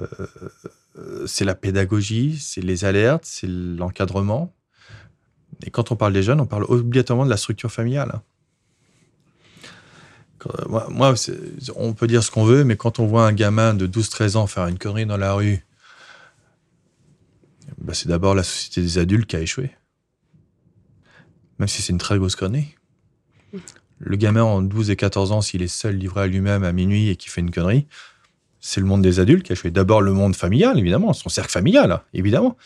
c'est la pédagogie, c'est les alertes, c'est l'encadrement, et quand on parle des jeunes, on parle obligatoirement de la structure familiale. Moi, on peut dire ce qu'on veut, mais quand on voit un gamin de 12-13 ans faire une connerie dans la rue, bah, c'est d'abord la société des adultes qui a échoué. Même si c'est une très grosse connerie. Le gamin en 12 et 14 ans, s'il est seul livré à lui-même à minuit et qui fait une connerie, c'est le monde des adultes qui a échoué. D'abord le monde familial, évidemment, son cercle familial, évidemment.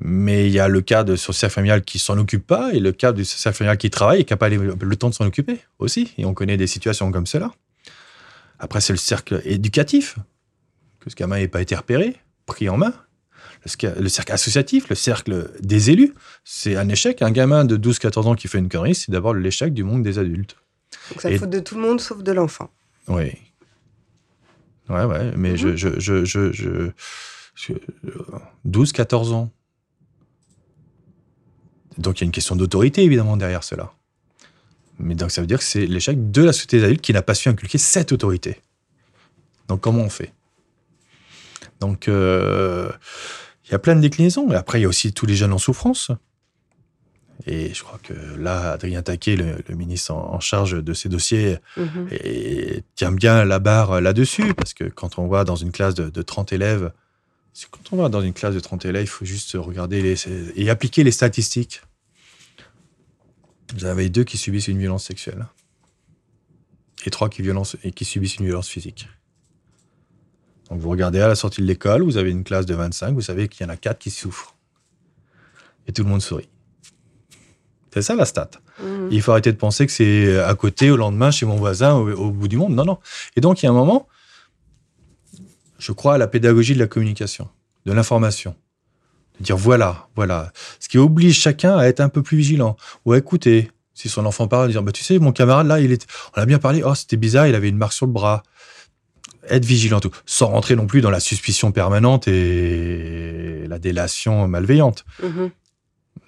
Mais il y a le cas de son cercle familial qui s'en occupe pas et le cas du cercle familial qui travaille et qui n'a pas le temps de s'en occuper aussi. Et on connaît des situations comme cela. Après, c'est le cercle éducatif, que ce gamin n'ait pas été repéré, pris en main. Le cercle associatif, le cercle des élus, c'est un échec. Un gamin de 12-14 ans qui fait une connerie, c'est d'abord l'échec du monde des adultes. Donc ça faute de tout le monde sauf de l'enfant. Oui. Ouais, ouais, mais je, je, je, je, je 12-14 ans. Donc il y a une question d'autorité évidemment derrière cela. Mais donc ça veut dire que c'est l'échec de la société des adultes qui n'a pas su inculquer cette autorité. Donc comment on fait? Donc euh, il y a plein de déclinaisons. Et après il y a aussi tous les jeunes en souffrance. Et je crois que là, Adrien Taquet, le, ministre en, charge de ces dossiers, mhm. tient bien la barre là-dessus, parce que quand on voit dans une classe de, de 30 élèves quand on va dans une classe de 30 élèves, il faut juste regarder les, et appliquer les statistiques. Vous avez deux qui subissent une violence sexuelle et trois qui, violence, et qui subissent une violence physique. Donc vous regardez à la sortie de l'école, vous avez une classe de 25, vous savez qu'il y en a quatre qui souffrent. Et tout le monde sourit. C'est ça la stat. Mmh. Il faut arrêter de penser que c'est à côté, au lendemain, chez mon voisin, au bout du monde. Non, non. Et donc il y a un moment, je crois à la pédagogie de la communication, de l'information. De dire voilà, voilà. Ce qui oblige chacun à être un peu plus vigilant ou à écouter. Si son enfant parle, dire bah, tu sais, mon camarade là, il est, on a bien parlé, oh, c'était bizarre, il avait une marque sur le bras. Être vigilant, tout, sans rentrer non plus dans la suspicion permanente et la délation malveillante. Mm-hmm.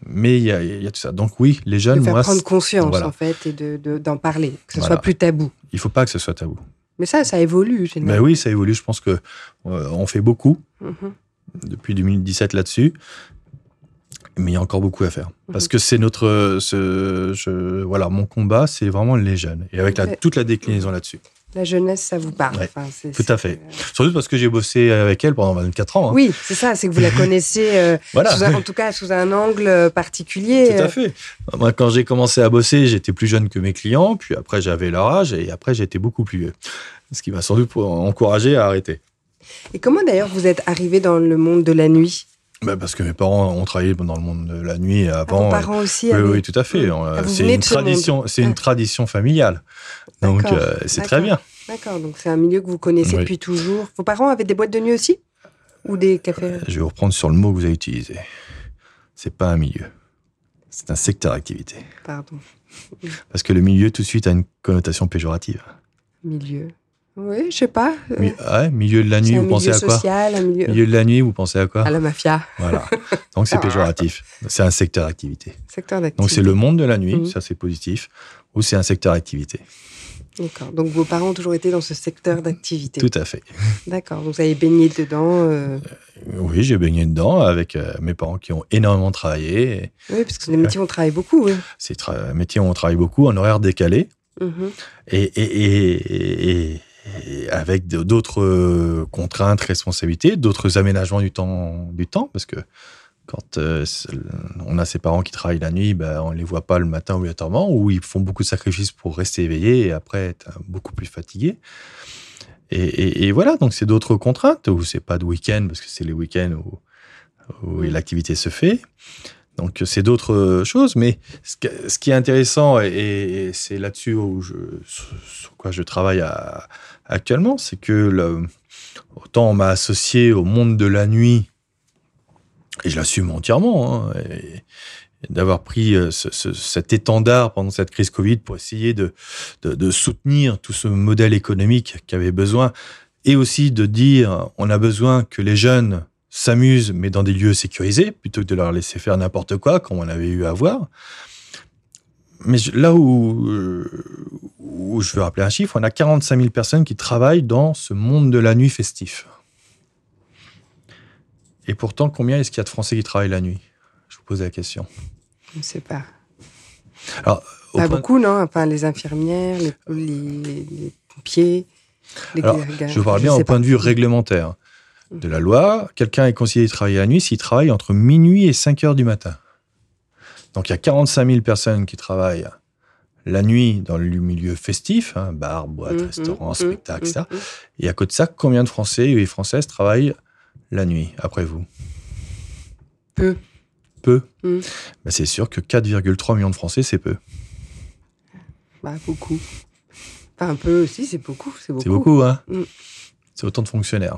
Mais il y, a, tout ça. Donc oui, les jeunes... De faire prendre conscience, en fait, et d'en de, d'en parler, que ce soit plus tabou. Il faut pas que ce soit tabou. Mais ça, ça évolue. Ben oui, ça évolue. Je pense que euh, on fait beaucoup mhm. depuis 2017 là-dessus, mais il y a encore beaucoup à faire. Mhm. Parce que c'est notre, ce, je, voilà, mon combat, c'est vraiment les jeunes et avec la, toute la déclinaison là-dessus. La jeunesse, ça vous parle. tout à fait. Surtout parce que j'ai bossé avec elle pendant 24 ans. Hein. Oui, c'est ça, c'est que vous la connaissez, euh, en tout cas sous un angle euh, particulier. Tout à fait. Moi, quand j'ai commencé à bosser, j'étais plus jeune que mes clients, puis après j'avais leur âge, et après j'étais beaucoup plus vieux. Ce qui m'a sans doute encouragé à arrêter. Et comment d'ailleurs vous êtes arrivé dans le monde de la nuit? Bah parce que mes parents ont travaillé dans le monde de la nuit avant. vos parents aussi Oui, oui, tout à fait. Ah, c'est une, tradition, c'est une ah. tradition familiale. Donc, euh, c'est très bien. D'accord, donc c'est un milieu que vous connaissez depuis toujours. Vos parents avaient des boîtes de nuit aussi? Ou des cafés? Euh, Je vais vous reprendre sur le mot que vous avez utilisé. C'est pas un milieu. C'est un secteur d'activité. Pardon. Parce que le milieu, tout de suite, a une connotation péjorative. Milieu. Oui, je sais pas. ouais, milieu de la nuit, vous pensez à quoi? social, un milieu... milieu de la nuit, vous pensez à quoi? À la mafia. Voilà. Donc c'est péjoratif. C'est un secteur d'activité. Secteur d'activité. Donc c'est le monde de la nuit, mhm. ça c'est positif, ou c'est un secteur d'activité. D'accord. Donc vos parents ont toujours été dans ce secteur d'activité. Tout à fait. D'accord. Donc vous avez baigné dedans. Euh... Oui, j'ai baigné dedans avec euh, mes parents qui ont énormément travaillé. Oui, parce que c'est des métiers où on travaille beaucoup. Oui. C'est un métier où on travaille beaucoup en horaire décalé. Mhm. et, et, et avec d'autres euh, contraintes, responsabilités, d'autres aménagements du temps, du temps, parce que quand euh, on a ses parents qui travaillent la nuit, ben, on les voit pas le matin obligatoirement, ou ils font beaucoup de sacrifices pour rester éveillés et après être beaucoup plus fatigués. Et, voilà, donc c'est d'autres contraintes, ou c'est pas de week-end, parce que c'est les week-ends où, l'activité se fait. Donc c'est d'autres choses, mais ce, qui est intéressant, et, c'est là-dessus sur quoi je travaille à, actuellement, c'est que autant on m'a associé au monde de la nuit, et je l'assume entièrement, hein, d'avoir pris euh, ce, ce, cet étendard pendant cette crise Covid pour essayer de, de, de, soutenir tout ce modèle économique qui avait besoin, et aussi de dire on a besoin que les jeunes s'amusent, mais dans des lieux sécurisés, plutôt que de leur laisser faire n'importe quoi, comme on avait eu à voir. Mais là où, euh, où je veux rappeler un chiffre, on a 45 000 personnes qui travaillent dans ce monde de la nuit festif. Et pourtant, combien est-ce qu'il y a de Français qui travaillent la nuit? Je vous pose la question. Je ne sais pas. Alors, Pas beaucoup, non Enfin, les infirmières, les, les, les pompiers, les Alors, je parle bien au point pas. de vue réglementaire de la loi. Quelqu'un est conseillé de travailler la nuit s'il travaille entre minuit et 5 heures du matin. Donc il y a 45 000 personnes qui travaillent la nuit dans le milieu festif, hein, bar, boîte, Mhm, restaurant, mhm, spectacle, mhm, etc. mhm. Et à côté de ça, combien de Français et Françaises travaillent la nuit, après vous? Peu. Peu. Ben, C'est sûr que 4,3 millions de Français, c'est peu. Bah, beaucoup. Enfin, un peu aussi, c'est beaucoup. C'est beaucoup. Beaucoup, hein Mm. C'est autant de fonctionnaires.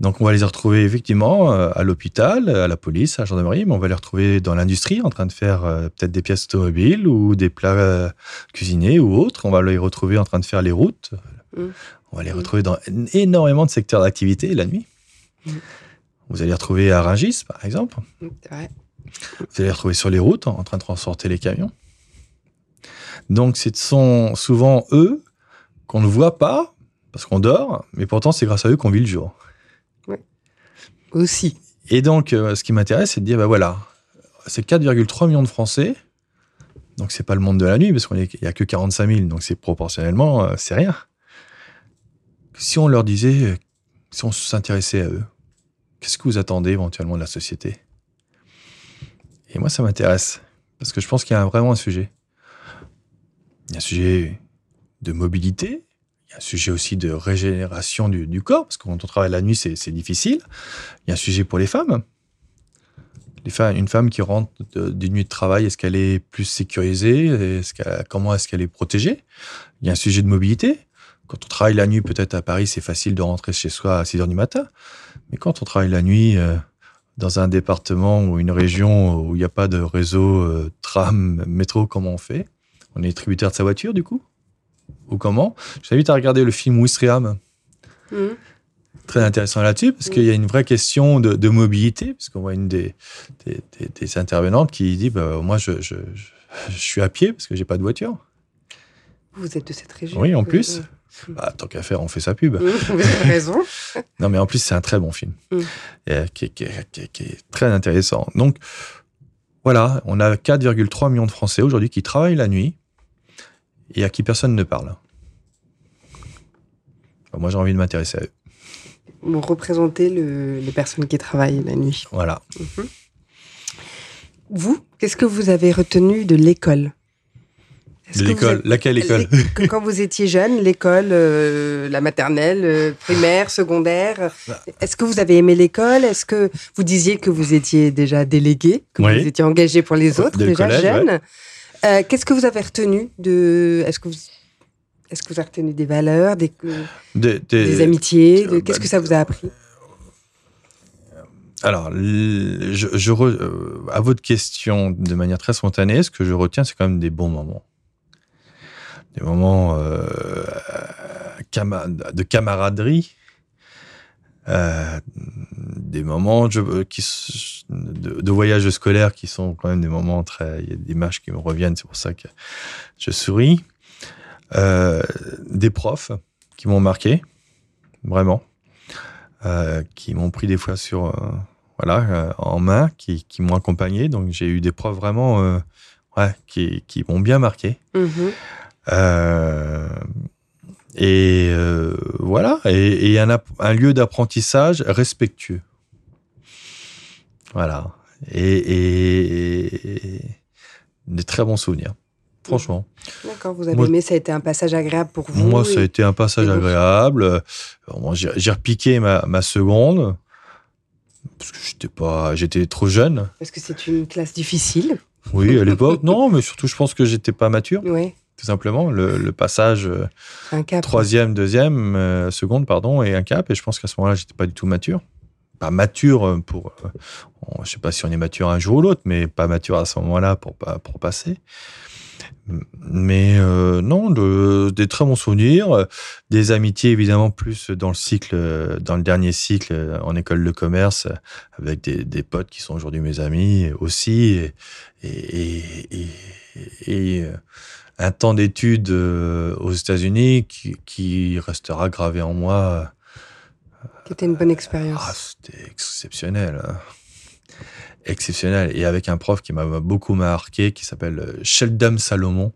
Donc, on va les retrouver effectivement euh, à l'hôpital, à la police, à la gendarmerie, mais on va les retrouver dans l'industrie en train de faire euh, peut-être des pièces automobiles ou des plats euh, cuisinés ou autres. On va les retrouver en train de faire les routes. Mm. On va les Mm. retrouver dans énormément de secteurs d'activité la nuit. Mm. Vous allez les retrouver à Rungis, par exemple. Vous allez les retrouver sur les routes en en train de transporter les camions. Donc, ce sont souvent eux qu'on ne voit pas parce qu'on dort, mais pourtant, c'est grâce à eux qu'on vit le jour. Aussi. Et donc, euh, ce qui m'intéresse, c'est de dire, bah voilà, c'est 4,3 millions de Français. Donc, c'est pas le monde de la nuit, parce qu'il n'y a que 45 000, donc c'est proportionnellement, euh, c'est rien. Si on leur disait, euh, si on s'intéressait à eux, qu'est-ce que vous attendez éventuellement de la société? Et moi, ça m'intéresse, parce que je pense qu'il y a vraiment un sujet. Il y a un sujet de mobilité, il y a un sujet aussi de régénération du, corps, parce que quand on travaille la nuit, c'est difficile. Il y a un sujet pour les femmes. Une femme qui rentre d'une nuit de travail, est-ce qu'elle est plus sécurisée? Comment est-ce qu'elle est protégée? Il y a un sujet de mobilité. Quand on travaille la nuit, peut-être à Paris, c'est facile de rentrer chez soi à 6 heures du matin. Mais quand on travaille la nuit euh, dans un département ou une région où il n'y a pas de réseau euh, tram, métro, comment on fait? On est tributaire de sa voiture, du coup? Ou comment Je t'invite à regarder le film Wistreham Mhm. très intéressant là-dessus parce qu'il y a une vraie question de, de mobilité parce qu'on voit une des, des, des- des intervenantes qui dit bah, moi je, je, je, je suis à pied parce que j'ai pas de voiture Vous êtes de cette région. Oui, en Euh, plus. euh, bah, tant qu'à faire on fait sa pub mhm, Vous avez raison. non mais en plus c'est un très bon film Mm. Et, euh, qui est très intéressant donc voilà on a 4,3 millions de Français aujourd'hui qui travaillent la nuit et à qui personne ne parle. Moi j'ai envie de m'intéresser à eux. Vous représentez le- les personnes qui travaillent la nuit. voilà. Vous, qu'est-ce que vous avez retenu de l'école? L'école. avez- laquelle école? Quand vous étiez jeune, l'école, euh, la maternelle, euh, primaire, secondaire, Bah. est-ce que vous avez aimé l'école? Est-ce que vous disiez que vous étiez déjà délégué, que Oui. vous étiez engagé pour les autres, Dès déjà collège, jeune Euh, Qu'est-ce que vous avez retenu de Est-ce que vous est-ce que vous avez retenu des valeurs, des, Des- amitiés de- euh, Qu'est-ce bah, que ça vous a appris? Alors, je, je re- euh, à votre question, de manière très spontanée, ce que je retiens, c'est quand même des bons moments. Des moments euh, de camaraderie, euh, des moments je- qui, s- de, de voyage scolaire qui sont quand même des moments très. Il y a des images qui me reviennent, c'est pour ça que je souris. Euh, des profs qui m'ont marqué, vraiment, euh, qui m'ont pris des fois sur. euh, voilà, euh, en main, qui, qui m'ont accompagné. Donc j'ai eu des profs vraiment euh, ouais, qui, qui m'ont bien marqué. Mhm. Euh, et euh, voilà, et, et un, un lieu d'apprentissage respectueux. Voilà. Et, et- et des très bons souvenirs, franchement. D'accord, vous avez Moi- aimé, ça a été un passage agréable pour vous Moi, ça a été un passage agréable. Euh, bon, j'ai j'ai repiqué ma, ma seconde. Parce que j'étais pas, j'étais trop jeune. Parce que c'est une classe difficile. Oui, à l'époque. non, mais surtout, je pense que j'étais pas mature, Oui, tout simplement. Le, le passage euh, un cap. troisième, deuxième, euh, seconde, pardon, et un cap. Et je pense qu'à ce moment-là, j'étais pas du tout mature. pas mature pour. je je sais pas si on est mature un jour ou l'autre, mais pas mature à ce moment-là pour pour passer. Mais euh, non, des très bons souvenirs, des amitiés évidemment plus dans le cycle, dans le dernier cycle en école de commerce, avec des, des potes qui sont aujourd'hui mes amis aussi, et, et, et, euh, un temps d'études euh, aux États-Unis qui, qui, restera gravé en moi. Qui était une bonne expérience. Ah, c'était exceptionnel. Hein exceptionnel et avec un prof qui m'a beaucoup marqué qui s'appelle euh, Sheldon Salomon.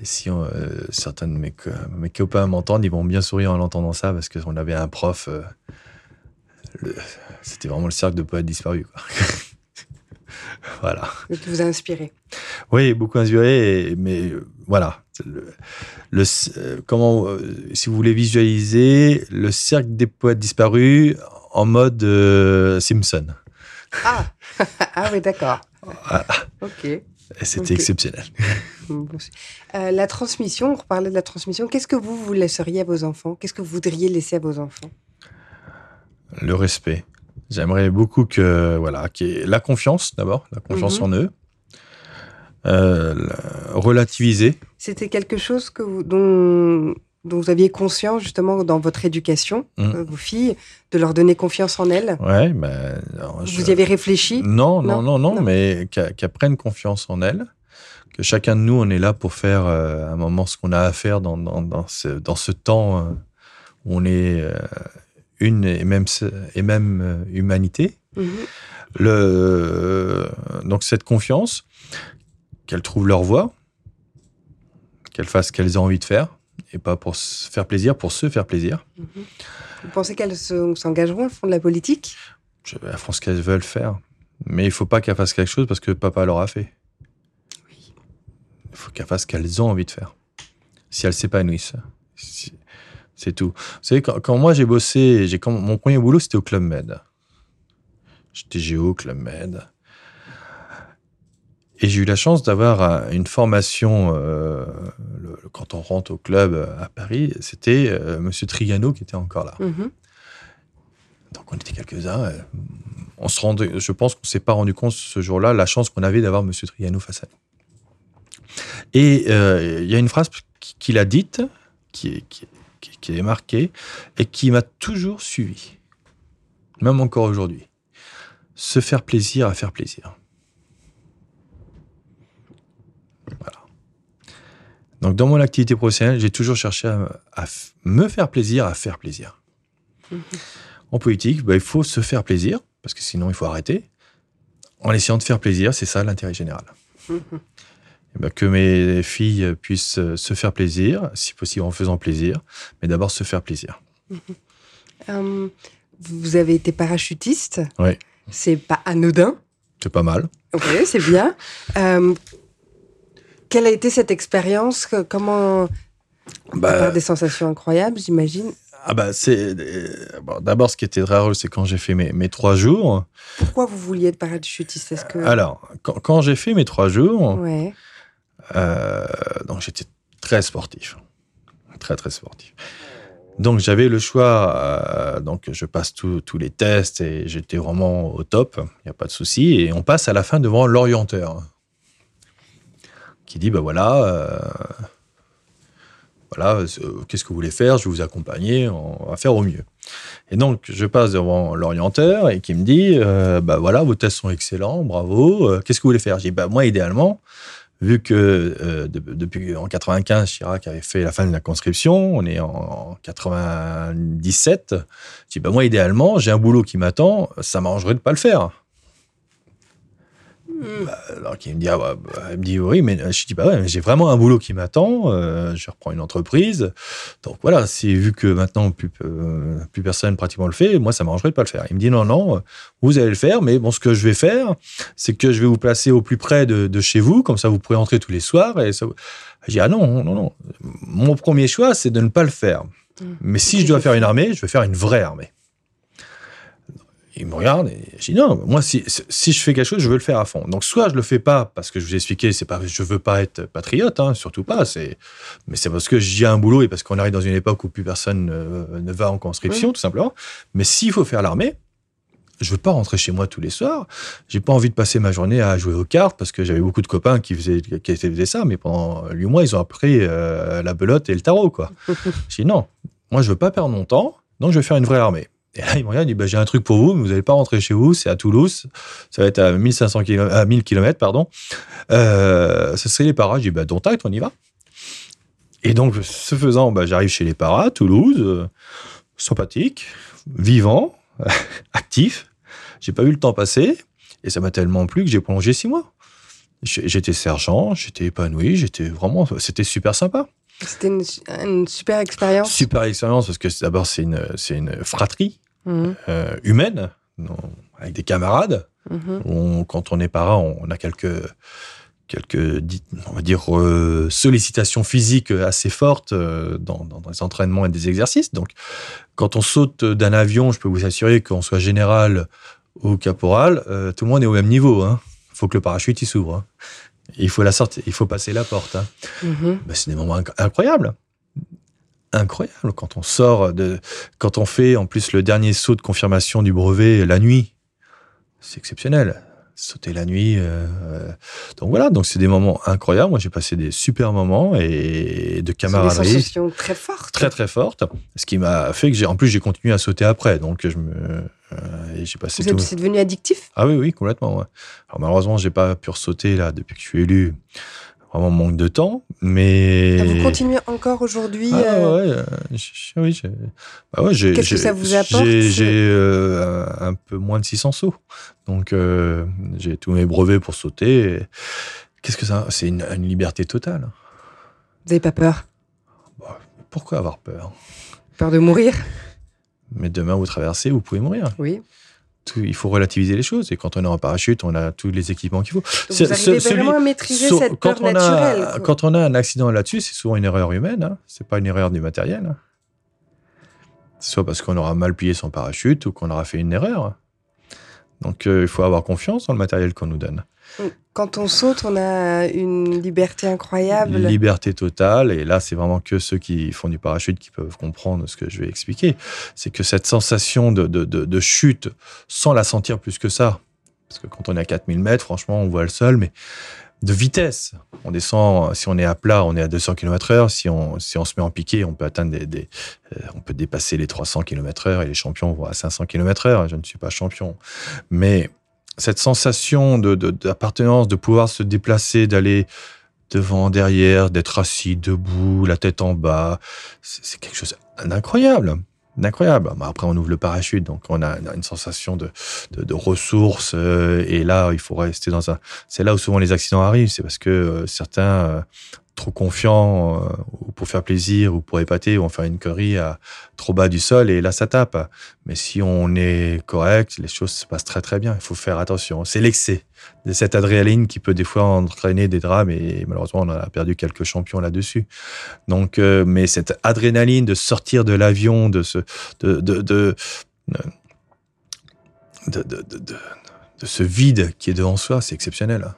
Et si euh, certains de mes, mes copains m'entendent, ils vont bien sourire en entendant ça parce qu'on avait un prof. Euh, c'était vraiment le cercle de poètes disparus. voilà. Et qui vous a inspiré. Oui, beaucoup inspiré, mais voilà. Le, comment, si vous voulez visualiser le cercle des poètes disparus en mode Simpson. Ah, ah oui, d'accord. Ok. C'était exceptionnel. Euh, la transmission, on reparlait de la transmission. Qu'est-ce que vous, vous laisseriez à vos enfants? Qu'est-ce que vous voudriez laisser à vos enfants? Le respect. J'aimerais beaucoup que, voilà, la confiance d'abord, la confiance mhm. en eux. Euh, relativiser. C'était quelque chose que vous, dont dont vous aviez conscience justement dans votre éducation, mmh. euh, vos filles, de leur donner confiance en elles? Ouais, ben. Vous y avez réfléchi? Non non, non, non, mais qu'elles prennent confiance en elles, que chacun de nous, on est là pour faire euh, un moment ce qu'on a à faire dans, dans, dans, ce, dans ce temps euh, où on est une et même, et même humanité. Mmh. Le, donc cette confiance, qu'elles trouvent leur voie, qu'elles fassent ce qu'elles ont envie de faire et pas pour se faire plaisir, pour se faire plaisir. Mhm. Vous pensez qu'elles s'engageront au fond de la politique? Je, Elles font ce qu'elles veulent faire. Mais il faut pas qu'elles fassent quelque chose parce que papa leur a fait. Oui. Il faut qu'elles fassent ce qu'elles ont envie de faire. Si elles s'épanouissent. C'est tout. Vous savez, quand, moi j'ai bossé, j'ai, mon premier boulot c'était au Club Med. J'étais géo, Club Med. Et j'ai eu la chance d'avoir une formation, euh, quand on rentre au club euh, à Paris, c'était euh, Monsieur Trigano qui était encore là. Mhm. Donc on était quelques-uns. On se rendait, je pense qu'on ne s'est pas rendu compte ce jour-là la chance qu'on avait d'avoir Monsieur Trigano face à nous. Et il y a une phrase qu'il a dite, qui est, qui, qui est marquée, et qui m'a toujours suivi, même encore aujourd'hui. Se faire plaisir à faire plaisir. Donc, dans mon activité professionnelle, j'ai toujours cherché à, me faire plaisir, à faire plaisir. En politique, bah, il faut se faire plaisir, parce que sinon, il faut arrêter. En essayant de faire plaisir, c'est ça l'intérêt général. Bah, que mes filles puissent se faire plaisir, si possible en faisant plaisir, mais d'abord se faire plaisir. Euh, vous avez été parachutiste. Oui. C'est pas anodin. C'est pas mal. Oui, c'est bien. Euh, quelle a été cette expérience? Comment? Bah, des sensations incroyables, j'imagine. Ah bah c'est d'abord ce qui était très drôle, c'est quand j'ai fait mes, mes, trois jours. Pourquoi vous vouliez être parachutiste? Que alors quand, quand j'ai fait mes trois jours, ouais. Euh, donc j'étais très sportif, très très sportif. Donc j'avais le choix, euh, donc je passe tous les tests et j'étais vraiment au top, il n'y a pas de souci. Et on passe à la fin devant l'orienteur qui dit, ben voilà, euh, voilà, qu'est-ce que vous voulez faire? Je vais vous accompagner, on va faire au mieux. Et donc, je passe devant l'orienteur et qui me dit, ben voilà, vos tests sont excellents, bravo, qu'est-ce que vous voulez faire? Je dis, bah, moi, idéalement, vu que depuis en 95, Chirac avait fait la fin de la conscription, on est en, 97, je dis, bah, moi, idéalement, j'ai un boulot qui m'attend, ça m'arrangerait de pas le faire. Bah, alors il me dit, ah, bah, me dit oui, mais je dis bah ouais, j'ai vraiment un boulot qui m'attend. Euh, je reprends une entreprise, donc voilà. C'est vu que maintenant plus, euh, plus personne pratiquement le fait, moi ça m'arrangerait de pas le faire. Il me dit non non, vous allez le faire, mais bon ce que je vais faire, c'est que je vais vous placer au plus près de, chez vous, comme ça vous pourrez entrer tous les soirs. Et ça... Je dis ah non non non, mon premier choix c'est de ne pas le faire. Hmm. Mais si je dois faire une armée, je vais faire une vraie armée il me regarde et je dis non, moi si, si je fais quelque chose, je veux le faire à fond. Donc soit je le fais pas parce que je vous ai expliqué, c'est pas, je veux pas être patriote, hein, surtout pas. C'est, mais c'est parce que j'ai un boulot et parce qu'on arrive dans une époque où plus personne ne, va en conscription, tout simplement. Mais s'il faut faire l'armée, je veux pas rentrer chez moi tous les soirs. J'ai pas envie de passer ma journée à jouer aux cartes parce que j'avais beaucoup de copains qui faisaient, qui faisaient ça, mais pendant huit mois, ils ont appris euh, la belote et le tarot, quoi. J'ai dit non, moi, je veux pas perdre mon temps, donc je vais faire une vraie armée. Et là, il me regarde, il dit, bah, j'ai un truc pour vous, mais vous n'allez pas rentrer chez vous, c'est à Toulouse, ça va être à 1500 km, à 1000 km, pardon. Euh, ce serait les paras. Je dis, bah, dont acte, on y va. Et donc, ce faisant, bah, j'arrive chez les paras, Toulouse, euh, sympathique, vivant, actif. J'ai pas vu le temps passer, et ça m'a tellement plu que j'ai prolongé six mois. J'étais sergent, j'étais épanoui, j'étais vraiment, c'était super sympa. C'était une, une, super expérience. Super expérience parce que d'abord c'est une, c'est une fratrie mmh. euh, humaine avec des camarades. Mmh. On, quand on est parent, on a quelques quelques on va dire euh, sollicitations physiques assez fortes euh, dans, dans, les entraînements et des exercices. Donc quand on saute d'un avion, je peux vous assurer qu'on soit général ou caporal, euh, tout le monde est au même niveau. Il hein. faut que le parachute il s'ouvre. Hein. Il faut la sortir, il faut passer la porte. Hein. Mm-hmm. Ben, c'est des moments inc incroyables. Incroyable quand on sort de, quand on fait en plus le dernier saut de confirmation du brevet la nuit. C'est exceptionnel sauter la nuit. Euh, donc voilà, donc c'est des moments incroyables. Moi, j'ai passé des super moments et de camaraderie. Des sensations très fortes. Très très fortes. Ce qui m'a fait que j'ai, en plus, j'ai continué à sauter après. Donc je me, euh, j'ai passé. Vous êtes, devenu addictif? Ah oui, oui, complètement. Ouais. Alors malheureusement, j'ai pas pu sauter là depuis que je suis élu vraiment manque de temps, mais... Ah, vous continuez encore aujourd'hui ah, euh... ouais, oui, bah ouais, Qu'est-ce que ça vous apporte J'ai euh, un peu moins de 600 sauts, donc euh, j'ai tous mes brevets pour sauter. Qu'est-ce que ça C'est une, une, liberté totale. Vous n'avez pas peur? Bah, Pourquoi avoir peur? Peur de mourir? Mais demain, vous traversez, vous pouvez mourir. Oui il faut relativiser les choses. Et quand on est en parachute, on a tous les équipements qu'il faut. Donc vous arrivez ce, vraiment à maîtriser so, cette peur quand on naturelle. A, quand on a un accident là-dessus, c'est souvent une erreur humaine. Hein. C'est pas une erreur du matériel. Hein. Soit parce qu'on aura mal plié son parachute ou qu'on aura fait une erreur. Donc euh, il faut avoir confiance dans le matériel qu'on nous donne. Quand on saute, on a une liberté incroyable. Une liberté totale. Et là, c'est vraiment que ceux qui font du parachute qui peuvent comprendre ce que je vais expliquer. C'est que cette sensation de, chute, sans la sentir plus que ça, parce que quand on est à 4000 mètres, franchement, on voit le sol, mais de vitesse. On descend, si on est à plat, on est à 200 km heure. Si on, si on se met en piqué, on peut atteindre des, euh, on peut dépasser les 300 km heure et les champions vont à 500 km heure. Je ne suis pas champion. Mais cette sensation d'appartenance, de, de, pouvoir se déplacer, d'aller devant, derrière, d'être assis, debout, la tête en bas, c'est quelque chose d'incroyable. Incroyable. Après, on ouvre le parachute, donc on a une sensation de, de, de ressources. Euh, et là, il faut rester dans un. C'est là où souvent les accidents arrivent. C'est parce que euh, certains euh, trop confiants euh, ou pour faire plaisir ou pour épater vont faire une connerie à trop bas du sol et là ça tape. Mais si on est correct, les choses se passent très très bien. Il faut faire attention. C'est l'excès de cette adrénaline qui peut des fois entraîner des drames et malheureusement on a perdu quelques champions là-dessus. Donc, euh, mais cette adrénaline de sortir de l'avion, de ce, de, de, de, de, ce vide qui est devant soi, c'est exceptionnel.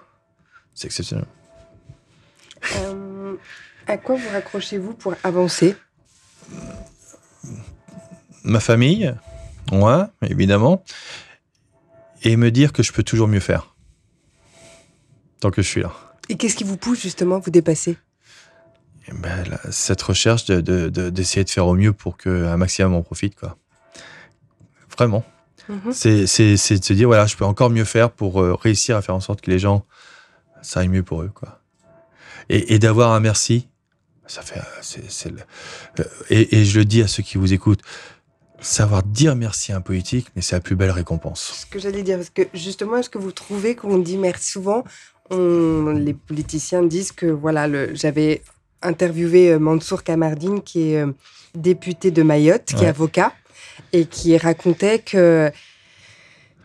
C'est exceptionnel. Euh, à quoi vous raccrochez-vous pour avancer? Ma famille, moi, évidemment, et me dire que je peux toujours mieux faire. Tant que je suis là. Et qu'est-ce qui vous pousse justement à vous dépasser? Ben, là, Cette recherche d'essayer de, de, de, de, faire au mieux pour qu'un maximum en profite. Quoi. Vraiment. Mm -hmm. C'est de se dire, voilà, je peux encore mieux faire pour euh, réussir à faire en sorte que les gens, ça aille mieux pour eux. Quoi et, et d'avoir un merci, ça fait, c'est, le, et, et, je le dis à ceux qui vous écoutent, savoir dire merci à un politique, mais c'est la plus belle récompense. Ce que j'allais dire, parce que justement, est-ce que vous trouvez qu'on dit merci souvent? On, Les politiciens disent que, voilà, j'avais interviewé Mansour Kamardine, qui est député de Mayotte, qui ouais. est avocat, et qui racontait que,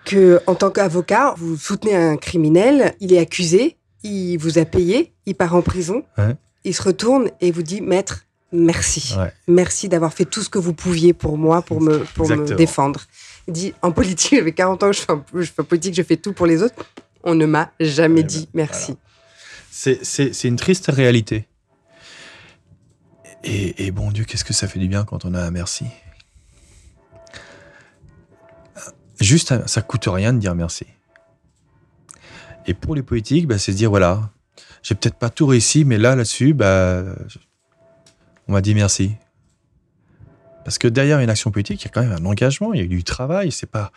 que en tant qu'avocat, vous soutenez un criminel, il est accusé, il vous a payé, il part en prison, ouais. Il se retourne et vous dit Maître, merci. Ouais. Merci d'avoir fait tout ce que vous pouviez pour moi, pour me, pour me défendre. Il dit En politique, j'avais 40 ans, je fais, je fais politique, je fais tout pour les autres. On ne m'a jamais ouais, dit ben, merci. Voilà. C'est une triste réalité. Et, et, bon Dieu, qu'est-ce que ça fait du bien quand on a un merci? juste, ça coûte rien de dire merci. Et pour les politiques, bah, c'est de dire voilà, j'ai peut-être pas tout réussi, mais là, là-dessus, bah, on m'a dit merci. Parce que derrière une action politique, il y a quand même un engagement, il y a eu du travail. C'est pas,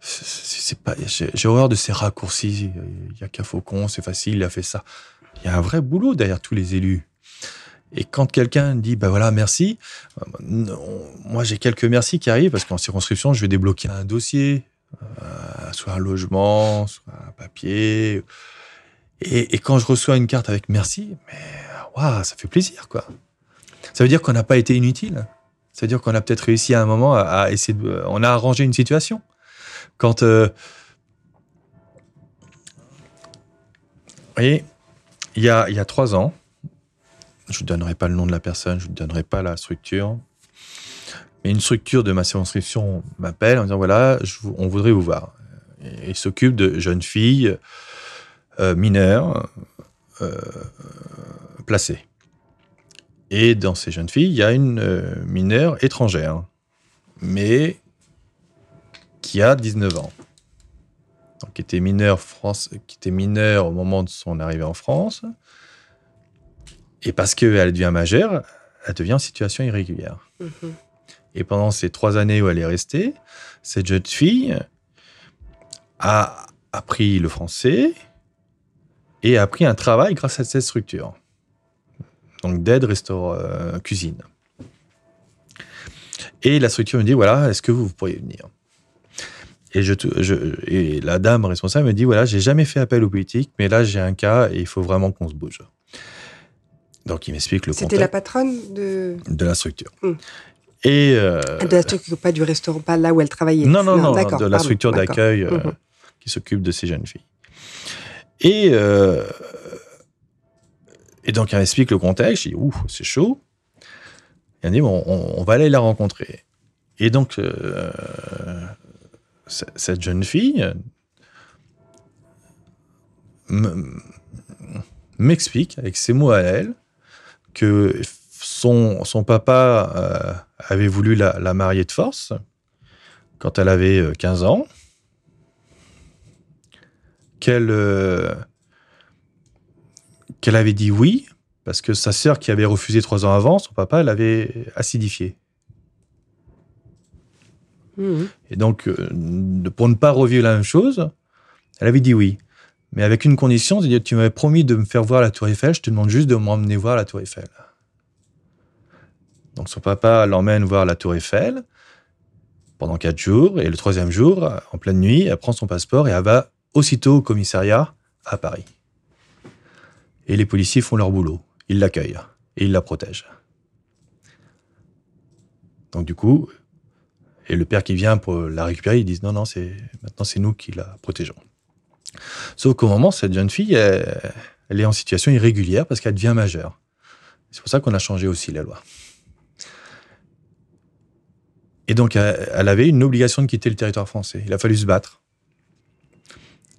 c'est pas. J'ai horreur de ces raccourcis. Il y a qu'à Faucon, c'est facile, il a fait ça. Il y a un vrai boulot derrière tous les élus. Et quand quelqu'un dit, bah voilà, merci, moi j'ai quelques merci qui arrivent parce qu'en circonscription, je vais débloquer un dossier, euh, soit un logement, soit un papier. Et, quand je reçois une carte avec merci, mais waouh, ça fait plaisir, quoi. Ça veut dire qu'on n'a pas été inutile. Ça veut dire qu'on a peut-être réussi à un moment à, essayer de. On a arrangé une situation. Quand. Euh, vous voyez, il y a, il y a trois ans, je ne donnerai pas le nom de la personne, je ne donnerai pas la structure, mais une structure de ma circonscription m'appelle en disant voilà, on voudrait vous voir. Et il s'occupe de jeunes filles euh, mineures euh, placées. Et dans ces jeunes filles, il y a une euh, mineure étrangère, mais qui a 19 ans. Donc, qui était mineure, France, qui était mineure au moment de son arrivée en France, et parce qu'elle devient majeure, elle devient en situation irrégulière. Mhm. Et pendant ces trois années où elle est restée, cette jeune fille a appris le français et a appris un travail grâce à cette structure. Donc d'aide, restaurant, euh, cuisine. Et la structure me dit, voilà, est-ce que vous, pourriez venir? Et, je, et la dame responsable me dit, voilà, j'ai jamais fait appel aux politiques, mais là j'ai un cas et il faut vraiment qu'on se bouge. Donc, il m'explique le contexte. C'était la patronne de... De la structure. Hmm. Et euh, de la structure, pas du restaurant, pas là où elle travaillait. Non, non, non, de la structure d'accueil euh, mhm. qui s'occupe de ces jeunes filles. Et, euh, et donc, elle m'explique le contexte. Je dis, ouh, c'est chaud. Elle dit, bon, on, va aller la rencontrer. Et donc, cette jeune fille m'explique, avec ses mots à elle, que son, son papa euh, avait voulu la, marier de force quand elle avait 15 euh, ans, qu'elle euh, qu'elle avait dit oui, parce que sa sœur qui avait refusé trois ans avant, son papa l'avait acidifié. Mmh. Et donc, pour ne pas revivre la même chose, elle avait dit oui. Mais avec une condition, c'est-à-dire tu m'avais promis de me faire voir la Tour Eiffel, je te demande juste de m'emmener voir la Tour Eiffel. Donc son papa l'emmène voir la Tour Eiffel pendant quatre jours, et le troisième jour, en pleine nuit, elle prend son passeport et elle va aussitôt au commissariat à Paris. Et les policiers font leur boulot. Ils l'accueillent et ils la protègent. Donc du coup, et le père qui vient pour la récupérer, ils disent non, non, c'est maintenant c'est nous qui la protégeons. Sauf qu'au moment, cette jeune fille, elle, est en situation irrégulière parce qu'elle devient majeure. C'est pour ça qu'on a changé aussi la loi. Et donc, elle avait une obligation de quitter le territoire français. Il a fallu se battre.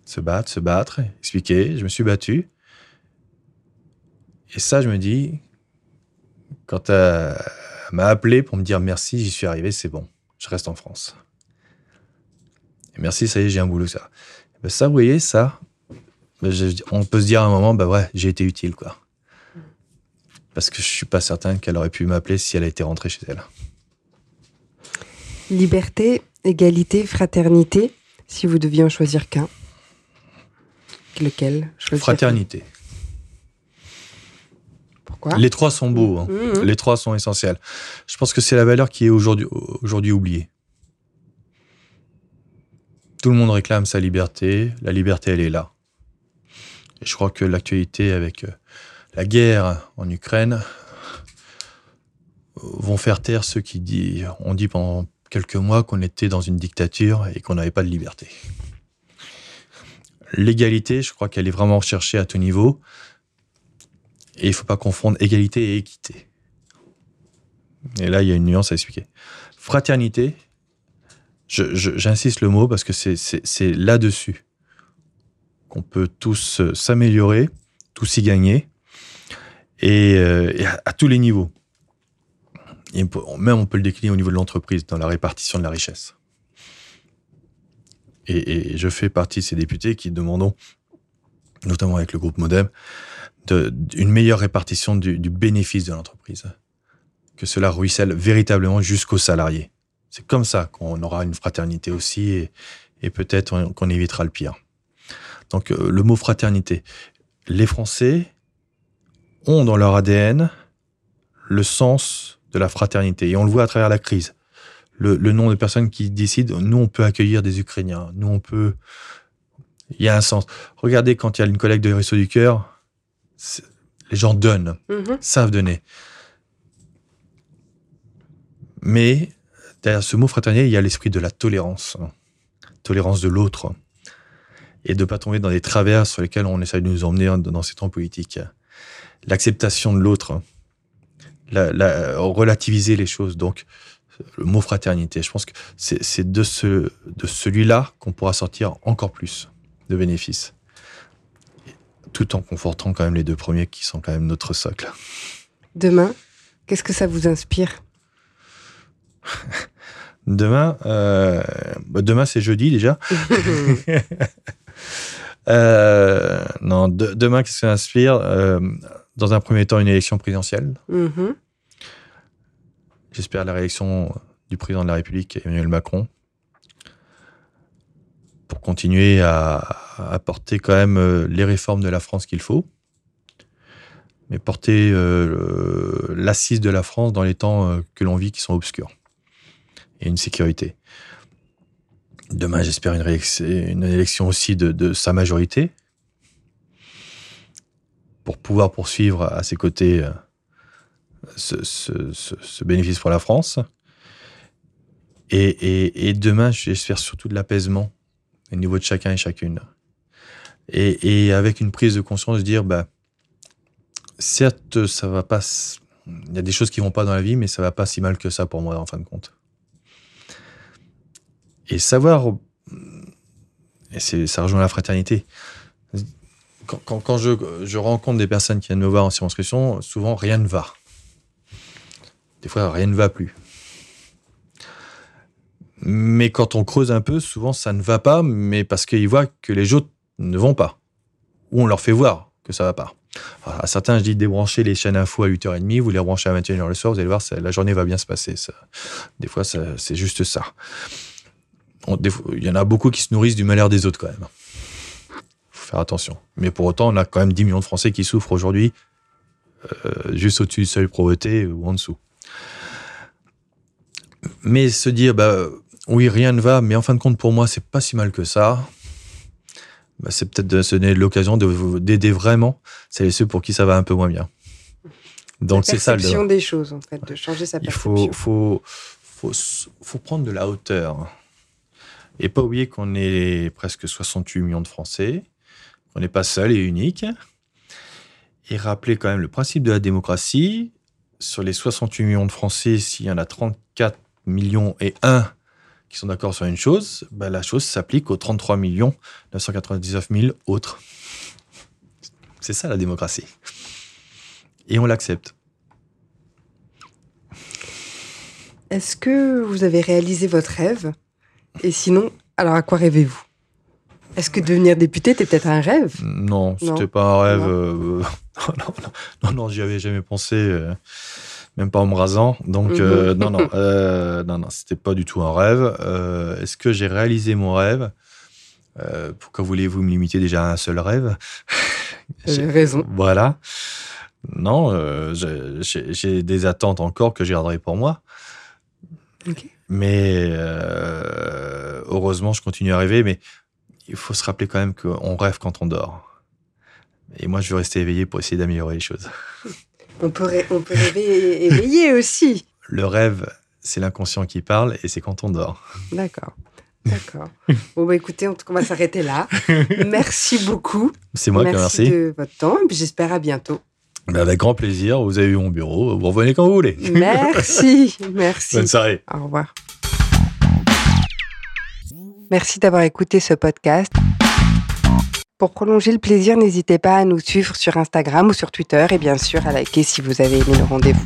Se battre, se battre, expliquer. Je me suis battu. Et ça, je me dis, quand elle m'a appelé pour me dire merci, j'y suis arrivé, c'est bon. Je reste en France. Merci, ça y est, j'ai un boulot, ça. Ben, ça, vous voyez, ça, ben, on peut se dire à un moment, bah ouais, j'ai été utile, quoi. Parce que je suis pas certain qu'elle aurait pu m'appeler si elle été rentrée chez elle. Liberté, égalité, fraternité, si vous deviez en choisir qu'un. Lequel? Fraternité. Pourquoi? Les trois sont beaux, hein. mmh, mmh. les trois sont essentiels. Je pense que c'est la valeur qui est aujourd'hui aujourd'hui oubliée. Tout le monde réclame sa liberté. La liberté, elle est là. Et je crois que l'actualité avec euh, la guerre en Ukraine euh, vont faire taire ceux qui disent, on dit pendant quelques mois qu'on était dans une dictature et qu'on n'avait pas de liberté. L'égalité, je crois qu'elle est vraiment recherchée à tout niveau. Et il ne faut pas confondre égalité et équité. Et là, il y a une nuance à expliquer. Fraternité, J'insiste le mot parce que c'est là-dessus qu'on peut tous euh, s'améliorer, tous y gagner, et, euh, à, tous les niveaux. Même on peut le décliner au niveau de l'entreprise, dans la répartition de la richesse. Et, je fais partie de ces députés qui demandons, notamment avec le groupe Modem, de, une meilleure répartition du, bénéfice de l'entreprise. Que cela ruisselle véritablement jusqu'aux salariés. C'est comme ça qu'on aura une fraternité aussi et, et peut-être qu'on évitera le pire. Donc euh, le mot fraternité. Les Français ont dans leur ADN le sens de la fraternité et on le voit à travers la crise. Le, le nombre de personnes qui décident, nous on peut accueillir des Ukrainiens, nous on peut... Il y a un sens. Regardez quand il y a une collecte de Réseau du Cœur, les gens donnent, mhm. savent donner. Mais derrière ce mot fraternité, il y a l'esprit de la tolérance, tolérance de l'autre, et de ne pas tomber dans des travers sur lesquels on essaie de nous emmener dans ces temps politiques. L'acceptation de l'autre, la, relativiser les choses. Donc, le mot fraternité, je pense que c'est de, ce, de celui-là qu'on pourra sortir encore plus de bénéfices tout en confortant quand même les deux premiers qui sont quand même notre socle. Demain, qu'est-ce que ça vous inspire? Demain, euh, bah, demain c'est jeudi déjà. Euh, non, demain qu'est-ce que ça inspire euh, Dans un premier temps, une élection présidentielle. Mm-hmm. J'espère la réélection du président de la République, Emmanuel Macron pour continuer à, apporter quand même euh, les réformes de la France qu'il faut, mais porter euh, l'assise de la France dans les temps euh, que l'on vit qui sont obscurs et une sécurité. Demain, j'espère une, élection aussi de, sa majorité pour pouvoir poursuivre à ses côtés ce, bénéfice pour la France. Et, et demain, j'espère surtout de l'apaisement au niveau de chacun et chacune. Et, avec une prise de conscience dire, bah, certes, ça va pas. Il y a des choses qui vont pas dans la vie, mais ça va pas si mal que ça pour moi, en fin de compte. Et savoir. Et ça rejoint la fraternité. Quand, je, rencontre des personnes qui viennent me voir en circonscription, souvent rien ne va. Des fois, rien ne va plus. Mais quand on creuse un peu, souvent ça ne va pas, mais parce qu'ils voient que les autres ne vont pas. Ou on leur fait voir que ça va pas. à certains, je dis débrancher les chaînes info à 8h30, vous les rebranchez à 21h le soir, vous allez voir, la journée va bien se passer. Des fois, c'est juste ça. il y en a beaucoup qui se nourrissent du malheur des autres quand même. faut faire attention. Mais pour autant, on a quand même 10 millions de Français qui souffrent aujourd'hui euh, juste au-dessus du seuil de pauvreté ou en dessous. Mais se dire, bah, oui, rien ne va, mais en fin de compte, pour moi, c'est pas si mal que ça. Bah, c'est peut-être de se donner l'occasion d'aider vraiment celles et ceux pour qui ça va un peu moins bien. Donc c'est ça. La perception des choses, en fait, de changer sa perception. Il faut, faut, faut, prendre de la hauteur. Et pas oublier qu'on est presque 68 millions de Français, qu'on n'est pas seul et unique. Et rappeler quand même le principe de la démocratie. Sur les 68 millions de Français, s'il y en a 34 millions et 1 qui sont d'accord sur une chose, bah, la chose s'applique aux 33 millions 999 000 autres. C'est ça la démocratie. Et on l'accepte. Est-ce que vous avez réalisé votre rêve? Et sinon, alors à quoi rêvez-vous? Est-ce que devenir député était peut-être un rêve? Non, c'était pas un rêve. Euh, non, non, non, non, j'y avais jamais pensé. Euh, même pas en me rasant. Donc, mhm. euh, non, non, euh, non, non, c'était pas du tout un rêve. Euh, est-ce que j'ai réalisé mon rêve? Pourquoi voulez-vous me limiter déjà à un seul rêve? J'ai raison. Voilà. Non, j'ai des attentes encore que je garderai pour moi. Mais heureusement, je continue à rêver. Mais il faut se rappeler quand même qu'on rêve quand on dort. Et moi, je veux rester éveillé pour essayer d'améliorer les choses. On peut, on peut rêver éveillé aussi. Le rêve, c'est l'inconscient qui parle et c'est quand on dort. D'accord. D'accord. Bon, bah écoutez, on va s'arrêter là. Merci beaucoup. C'est moi qui remercie. Merci de votre temps et j'espère à bientôt. Bah, avec grand plaisir. Vous avez eu mon bureau. Vous revenez quand vous voulez. Merci. Merci. Bonne soirée. Au revoir. Merci d'avoir écouté ce podcast. Pour prolonger le plaisir, n'hésitez pas à nous suivre sur Instagram ou sur Twitter et bien sûr à liker si vous avez aimé le rendez-vous.